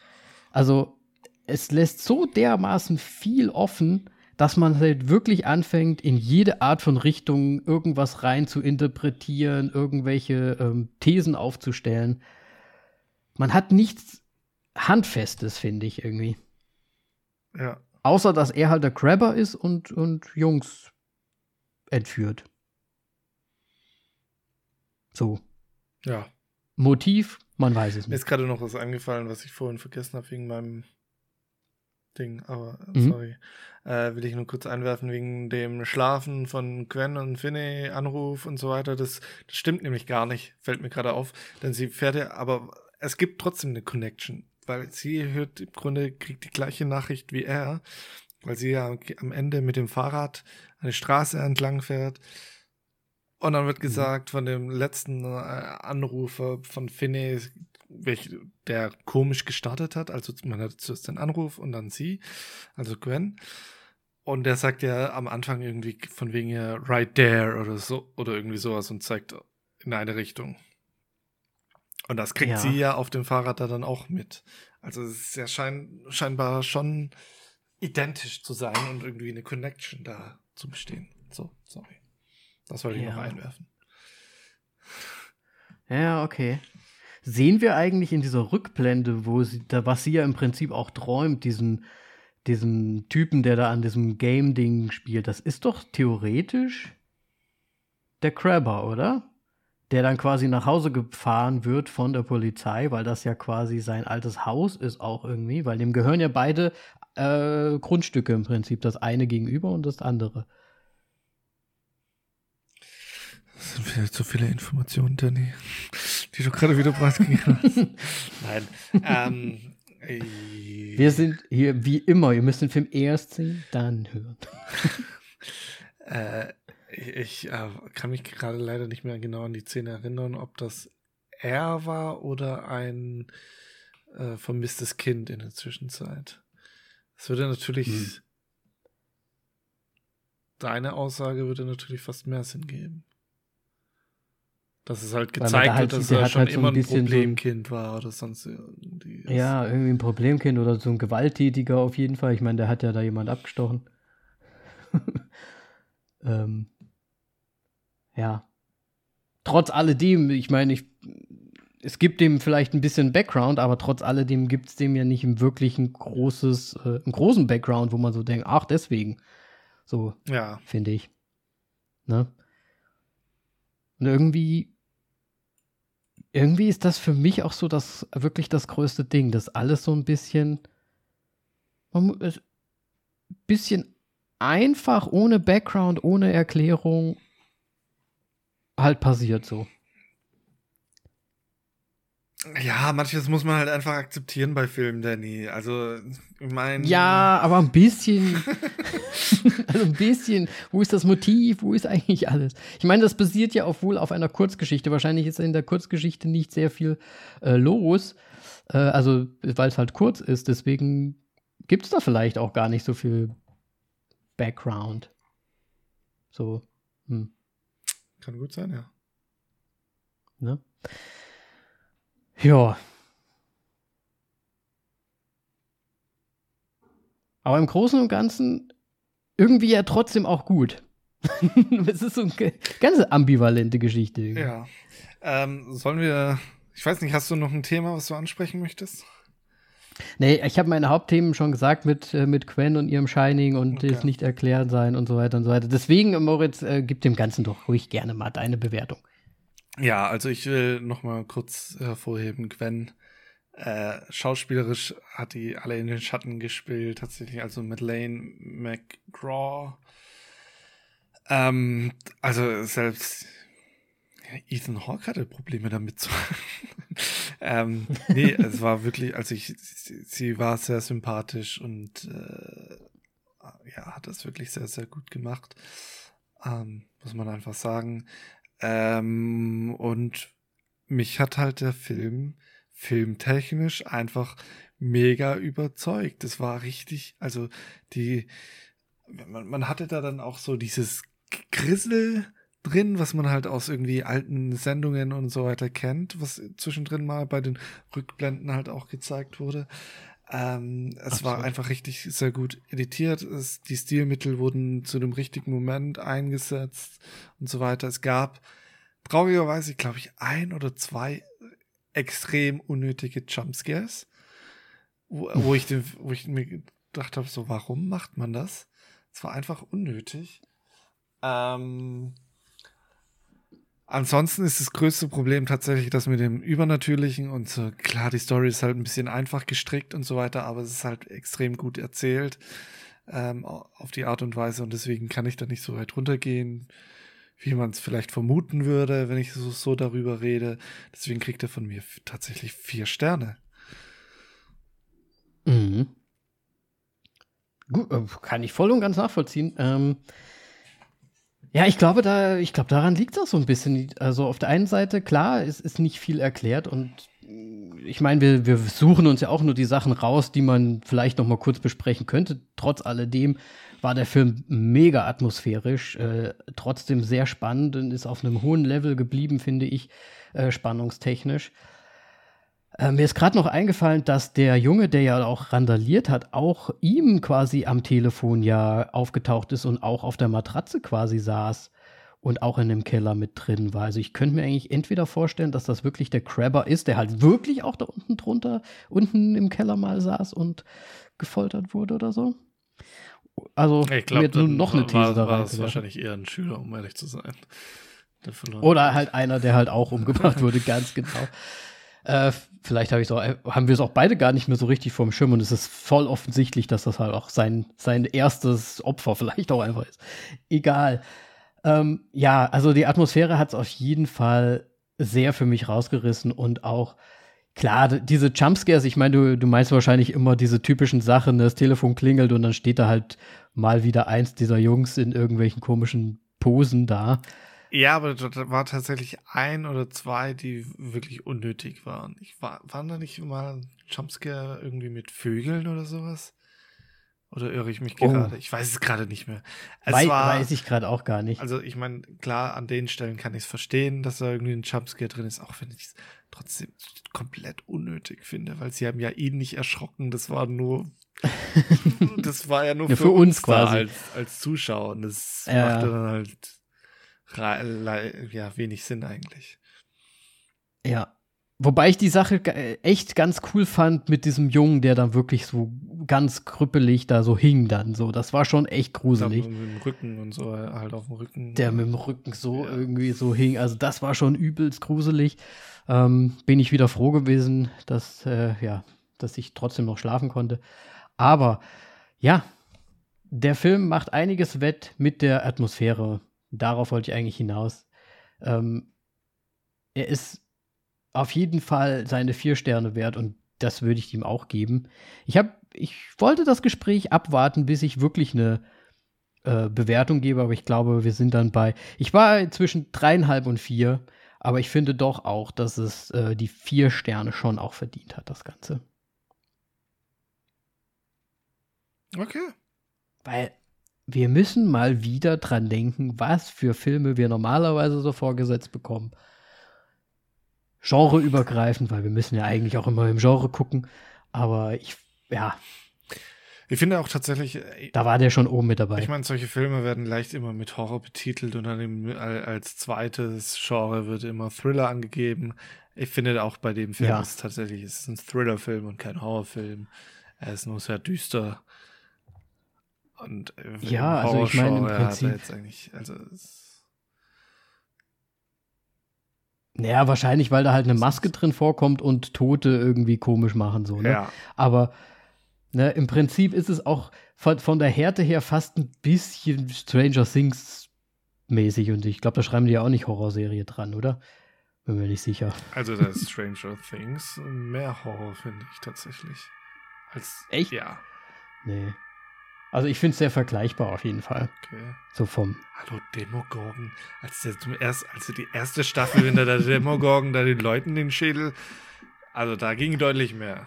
Also es lässt so dermaßen viel offen, dass man halt wirklich anfängt, in jede Art von Richtung irgendwas rein zu interpretieren, irgendwelche ähm, Thesen aufzustellen. Man hat nichts Handfestes, finde ich irgendwie. Ja. Außer, dass er halt der Crabber ist und, und Jungs entführt. So. Ja. Motiv, man weiß es Mir nicht. ist gerade noch was eingefallen, was ich vorhin vergessen habe wegen meinem Ding, aber Mhm. sorry. Äh, will ich nur kurz einwerfen wegen dem Schlafen von Gwen und Finney, Anruf und so weiter. Das, das stimmt nämlich gar nicht, fällt mir gerade auf. Denn sie fährt ja, aber es gibt trotzdem eine Connection, weil sie hört im Grunde, kriegt die gleiche Nachricht wie er, weil sie ja am Ende mit dem Fahrrad eine Straße entlang fährt. Und dann wird gesagt von dem letzten äh, Anrufer von Finney, welch, der komisch gestartet hat. Also man hat zuerst den Anruf und dann sie, also Gwen. Und der sagt ja am Anfang irgendwie von wegen ja right there oder so oder irgendwie sowas und zeigt in eine Richtung. Und das kriegt Ja. sie ja auf dem Fahrrad da dann auch mit. Also es ist ja schein, scheinbar schon identisch zu sein und irgendwie eine Connection da zu bestehen. So, sorry. Das wollte ich Ja. noch einwerfen. Ja, okay. Sehen wir eigentlich in dieser Rückblende, wo sie, da, was sie ja im Prinzip auch träumt, diesen, diesen Typen, der da an diesem Game-Ding spielt, das ist doch theoretisch der Crabber, oder? Der dann quasi nach Hause gefahren wird von der Polizei, weil das ja quasi sein altes Haus ist auch irgendwie, weil dem gehören ja beide äh, Grundstücke im Prinzip, das eine gegenüber und das andere. Das sind wieder zu viele Informationen, Danny, die du gerade wieder preisgegeben hast. Nein. Ähm, äh, Wir sind hier wie immer, ihr müsst den Film erst sehen, dann hören. Äh, ich äh, kann mich gerade leider nicht mehr genau an die Szene erinnern, ob das er war oder ein äh, vermisstes Kind in der Zwischenzeit. Das würde natürlich. Hm. Deine Aussage würde natürlich fast mehr Sinn geben. Dass es halt gezeigt halt wird, dass er schon halt so ein immer ein bisschen so Problemkind war oder sonst irgendwie. Ja, irgendwie ein Problemkind oder so ein Gewalttätiger auf jeden Fall. Ich meine, der hat ja da jemand abgestochen. ähm, ja. Trotz alledem, ich meine, ich, es gibt dem vielleicht ein bisschen Background, aber trotz alledem gibt es dem ja nicht ein wirklich ein großes, äh, einen großen Background, wo man so denkt, ach, deswegen. So, Ja. finde ich. Ne? Und irgendwie, irgendwie ist das für mich auch so das wirklich das größte Ding, dass alles so ein bisschen, es, bisschen einfach, ohne Background, ohne Erklärung halt passiert so. Ja, manches muss man halt einfach akzeptieren bei Filmen, Danny. Also, ich meine. Ja, aber ein bisschen, also ein bisschen, wo ist das Motiv, wo ist eigentlich alles? Ich meine, das basiert ja auch wohl auf einer Kurzgeschichte. Wahrscheinlich ist in der Kurzgeschichte nicht sehr viel äh, los, äh, also weil es halt kurz ist. Deswegen gibt es da vielleicht auch gar nicht so viel Background. So, hm, Kann gut sein, ja. ne? Ja. Aber im Großen und Ganzen irgendwie ja trotzdem auch gut. es ist so eine ganz ambivalente Geschichte. Ja. Ähm, sollen wir. Ich weiß nicht, hast du noch ein Thema, was du ansprechen möchtest? Nee, ich habe meine Hauptthemen schon gesagt mit, äh, mit Quen und ihrem Shining und Okay. das nicht erklärt sein und so weiter und so weiter. Deswegen, Moritz, äh, gib dem Ganzen doch ruhig gerne mal deine Bewertung. Ja, also ich will noch mal kurz hervorheben, Gwen. Äh, schauspielerisch hat die alle in den Schatten gespielt, tatsächlich, also mit Lane McGraw. Ähm, also selbst Ethan Hawke hatte Probleme damit zu. ähm, nee, es war wirklich, also ich, sie, sie war sehr sympathisch und äh, ja, hat das wirklich sehr, sehr gut gemacht. Ähm, muss man einfach sagen. Ähm, und mich hat halt der Film filmtechnisch einfach mega überzeugt. Das war richtig, also die, man, man hatte da dann auch so dieses Grissel drin, was man halt aus irgendwie alten Sendungen und so weiter kennt, was zwischendrin mal bei den Rückblenden halt auch gezeigt wurde. Ähm, es Absolut. war einfach richtig sehr gut editiert. Es, die Stilmittel wurden zu dem richtigen Moment eingesetzt und so weiter. Es gab traurigerweise, glaube ich, ein oder zwei extrem unnötige Jumpscares, wo, wo ich, den, wo ich mir gedacht habe, so, warum macht man das? Es war einfach unnötig. Ähm, Ansonsten ist das größte Problem tatsächlich das mit dem Übernatürlichen und so, klar, die Story ist halt ein bisschen einfach gestrickt und so weiter, aber es ist halt extrem gut erzählt ähm, auf die Art und Weise und deswegen kann ich da nicht so weit runtergehen, wie man es vielleicht vermuten würde, wenn ich so, so darüber rede. Deswegen kriegt er von mir tatsächlich vier Sterne. Mhm. Gut, äh, kann ich voll und ganz nachvollziehen. Ähm, ja, ich glaube, da, ich glaube, daran liegt auch so ein bisschen. Also auf der einen Seite, klar, es ist nicht viel erklärt und ich meine, wir, wir suchen uns ja auch nur die Sachen raus, die man vielleicht noch mal kurz besprechen könnte. Trotz alledem war der Film mega atmosphärisch, äh, trotzdem sehr spannend und ist auf einem hohen Level geblieben, finde ich, äh, spannungstechnisch. Äh, mir ist gerade noch eingefallen, dass der Junge, der ja auch randaliert hat, auch ihm quasi am Telefon ja aufgetaucht ist und auch auf der Matratze quasi saß und auch in dem Keller mit drin war. Also ich könnte mir eigentlich entweder vorstellen, dass das wirklich der Crabber ist, der halt wirklich auch da unten drunter, unten im Keller mal saß und gefoltert wurde oder so. Also ich glaube, nun noch eine These war, da war es wahrscheinlich eher ein Schüler, um ehrlich zu sein. Oder halt einer, der halt auch umgebracht wurde, ganz genau. Äh, vielleicht hab auch, haben wir es auch beide gar nicht mehr so richtig vom Schirm und es ist voll offensichtlich, dass das halt auch sein, sein erstes Opfer vielleicht auch einfach ist. Egal. Ähm, ja, also die Atmosphäre hat es auf jeden Fall sehr für mich rausgerissen und auch Klar, diese Jumpscares, ich meine, du, du meinst wahrscheinlich immer diese typischen Sachen, das Telefon klingelt und dann steht da halt mal wieder eins dieser Jungs in irgendwelchen komischen Posen da. Ja, aber da war tatsächlich ein oder zwei, die wirklich unnötig waren. Ich war, waren da nicht mal Jumpscare irgendwie mit Vögeln oder sowas? Oder irre ich mich oh. gerade? Ich weiß es gerade nicht mehr. Es Wei war, weiß ich gerade auch gar nicht. Also ich meine, klar, an den Stellen kann ich es verstehen, dass da irgendwie ein Jumpscare drin ist, auch wenn ich es trotzdem komplett unnötig finde, weil sie haben ja ihn nicht erschrocken. Das war nur, das war ja nur ja, für, für, uns quasi als, als Zuschauer. Und das ja. machte dann halt ja, wenig Sinn eigentlich. Ja. Wobei ich die Sache echt ganz cool fand mit diesem Jungen, der dann wirklich so ganz krüppelig da so hing dann so. Das war schon echt gruselig. mit dem Rücken und so, halt auf dem Rücken. Der mit dem Rücken so ja. irgendwie so hing. Also das war schon übelst gruselig. Ähm, bin ich wieder froh gewesen, dass, äh, ja, dass ich trotzdem noch schlafen konnte. Aber ja, der Film macht einiges wett mit der Atmosphäre Darauf wollte ich eigentlich hinaus. Ähm, er ist auf jeden Fall seine vier Sterne wert und das würde ich ihm auch geben. Ich habe, ich wollte das Gespräch abwarten, bis ich wirklich eine äh, Bewertung gebe, aber ich glaube, wir sind dann bei. Ich war zwischen dreieinhalb und vier, aber ich finde doch auch, dass es äh, die vier Sterne schon auch verdient hat, das Ganze. Okay. Weil wir müssen mal wieder dran denken, was für Filme wir normalerweise so vorgesetzt bekommen. Genreübergreifend, weil wir müssen ja eigentlich auch immer im Genre gucken. Aber ich, ja. Ich finde auch tatsächlich. Äh, da war der schon oben mit dabei. Ich meine, solche Filme werden leicht immer mit Horror betitelt und dann als zweites Genre wird immer Thriller angegeben. Ich finde auch bei dem Film ja. ist tatsächlich ist ein Thriller-Film und kein Horrorfilm. Er ist nur sehr düster. Und äh, ja, also ich meine im Prinzip. Also naja, wahrscheinlich, weil da halt eine Maske drin vorkommt und Tote irgendwie komisch machen, so, ne? Ja. Aber ne, im Prinzip ist es auch von, von der Härte her fast ein bisschen Stranger Things mäßig und ich glaube, da schreiben die ja auch nicht Horrorserie dran, oder? Bin mir nicht sicher. Also da ist Stranger Things mehr Horror, finde ich tatsächlich. Als, Echt? Ja. Nee. Also ich finde es sehr vergleichbar auf jeden Fall. Okay. So vom. Hallo Demogorgon. Als der zum erst, also die erste Staffel, wenn da der Demogorgon da den Leuten den Schädel. Also da ging deutlich mehr.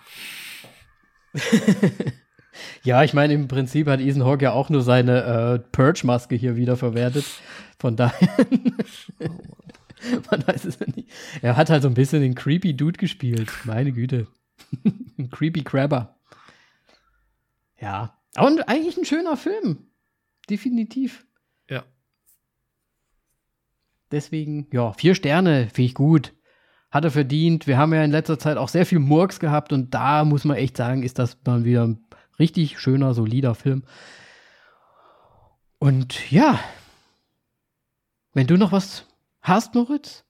ja, ich meine, im Prinzip hat Ethan Hawke ja auch nur seine äh, Purge-Maske hier wieder verwertet. Von daher. Man weiß es ja nicht. Er hat halt so ein bisschen den Creepy Dude gespielt. Meine Güte. ein Creepy Crabber. Ja. Und eigentlich ein schöner Film. Definitiv. Ja. Deswegen, ja, vier Sterne finde ich gut. Hat er verdient. Wir haben ja in letzter Zeit auch sehr viel Murks gehabt und da muss man echt sagen, ist das mal wieder ein richtig schöner, solider Film. Und ja, wenn du noch was hast, Moritz,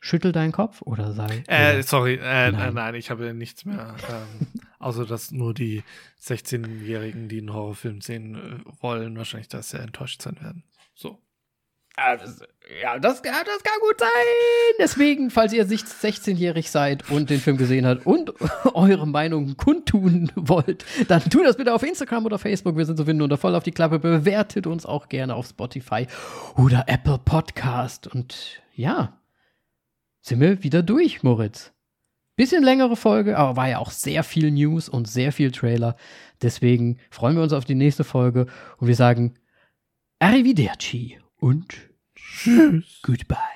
schüttel deinen Kopf oder sei. Äh, sorry, äh, nein. nein. ich habe nichts mehr. Ähm, außer dass nur die 16-Jährigen, die einen Horrorfilm sehen äh, wollen, wahrscheinlich da sehr enttäuscht sein werden. So. Ja, das, ja, das, ja, das kann gut sein. Deswegen, falls ihr 16-jährig seid und den Film gesehen habt und eure Meinung kundtun wollt, dann tut das bitte auf Instagram oder Facebook. Wir sind zu finden unter voll auf die Klappe. Bewertet uns auch gerne auf Spotify oder Apple Podcast. Und ja, sind wir wieder durch, Moritz. Bisschen längere Folge, aber war ja auch sehr viel News und sehr viel Trailer. Deswegen freuen wir uns auf die nächste Folge und wir sagen Arrivederci und tschüss. Goodbye.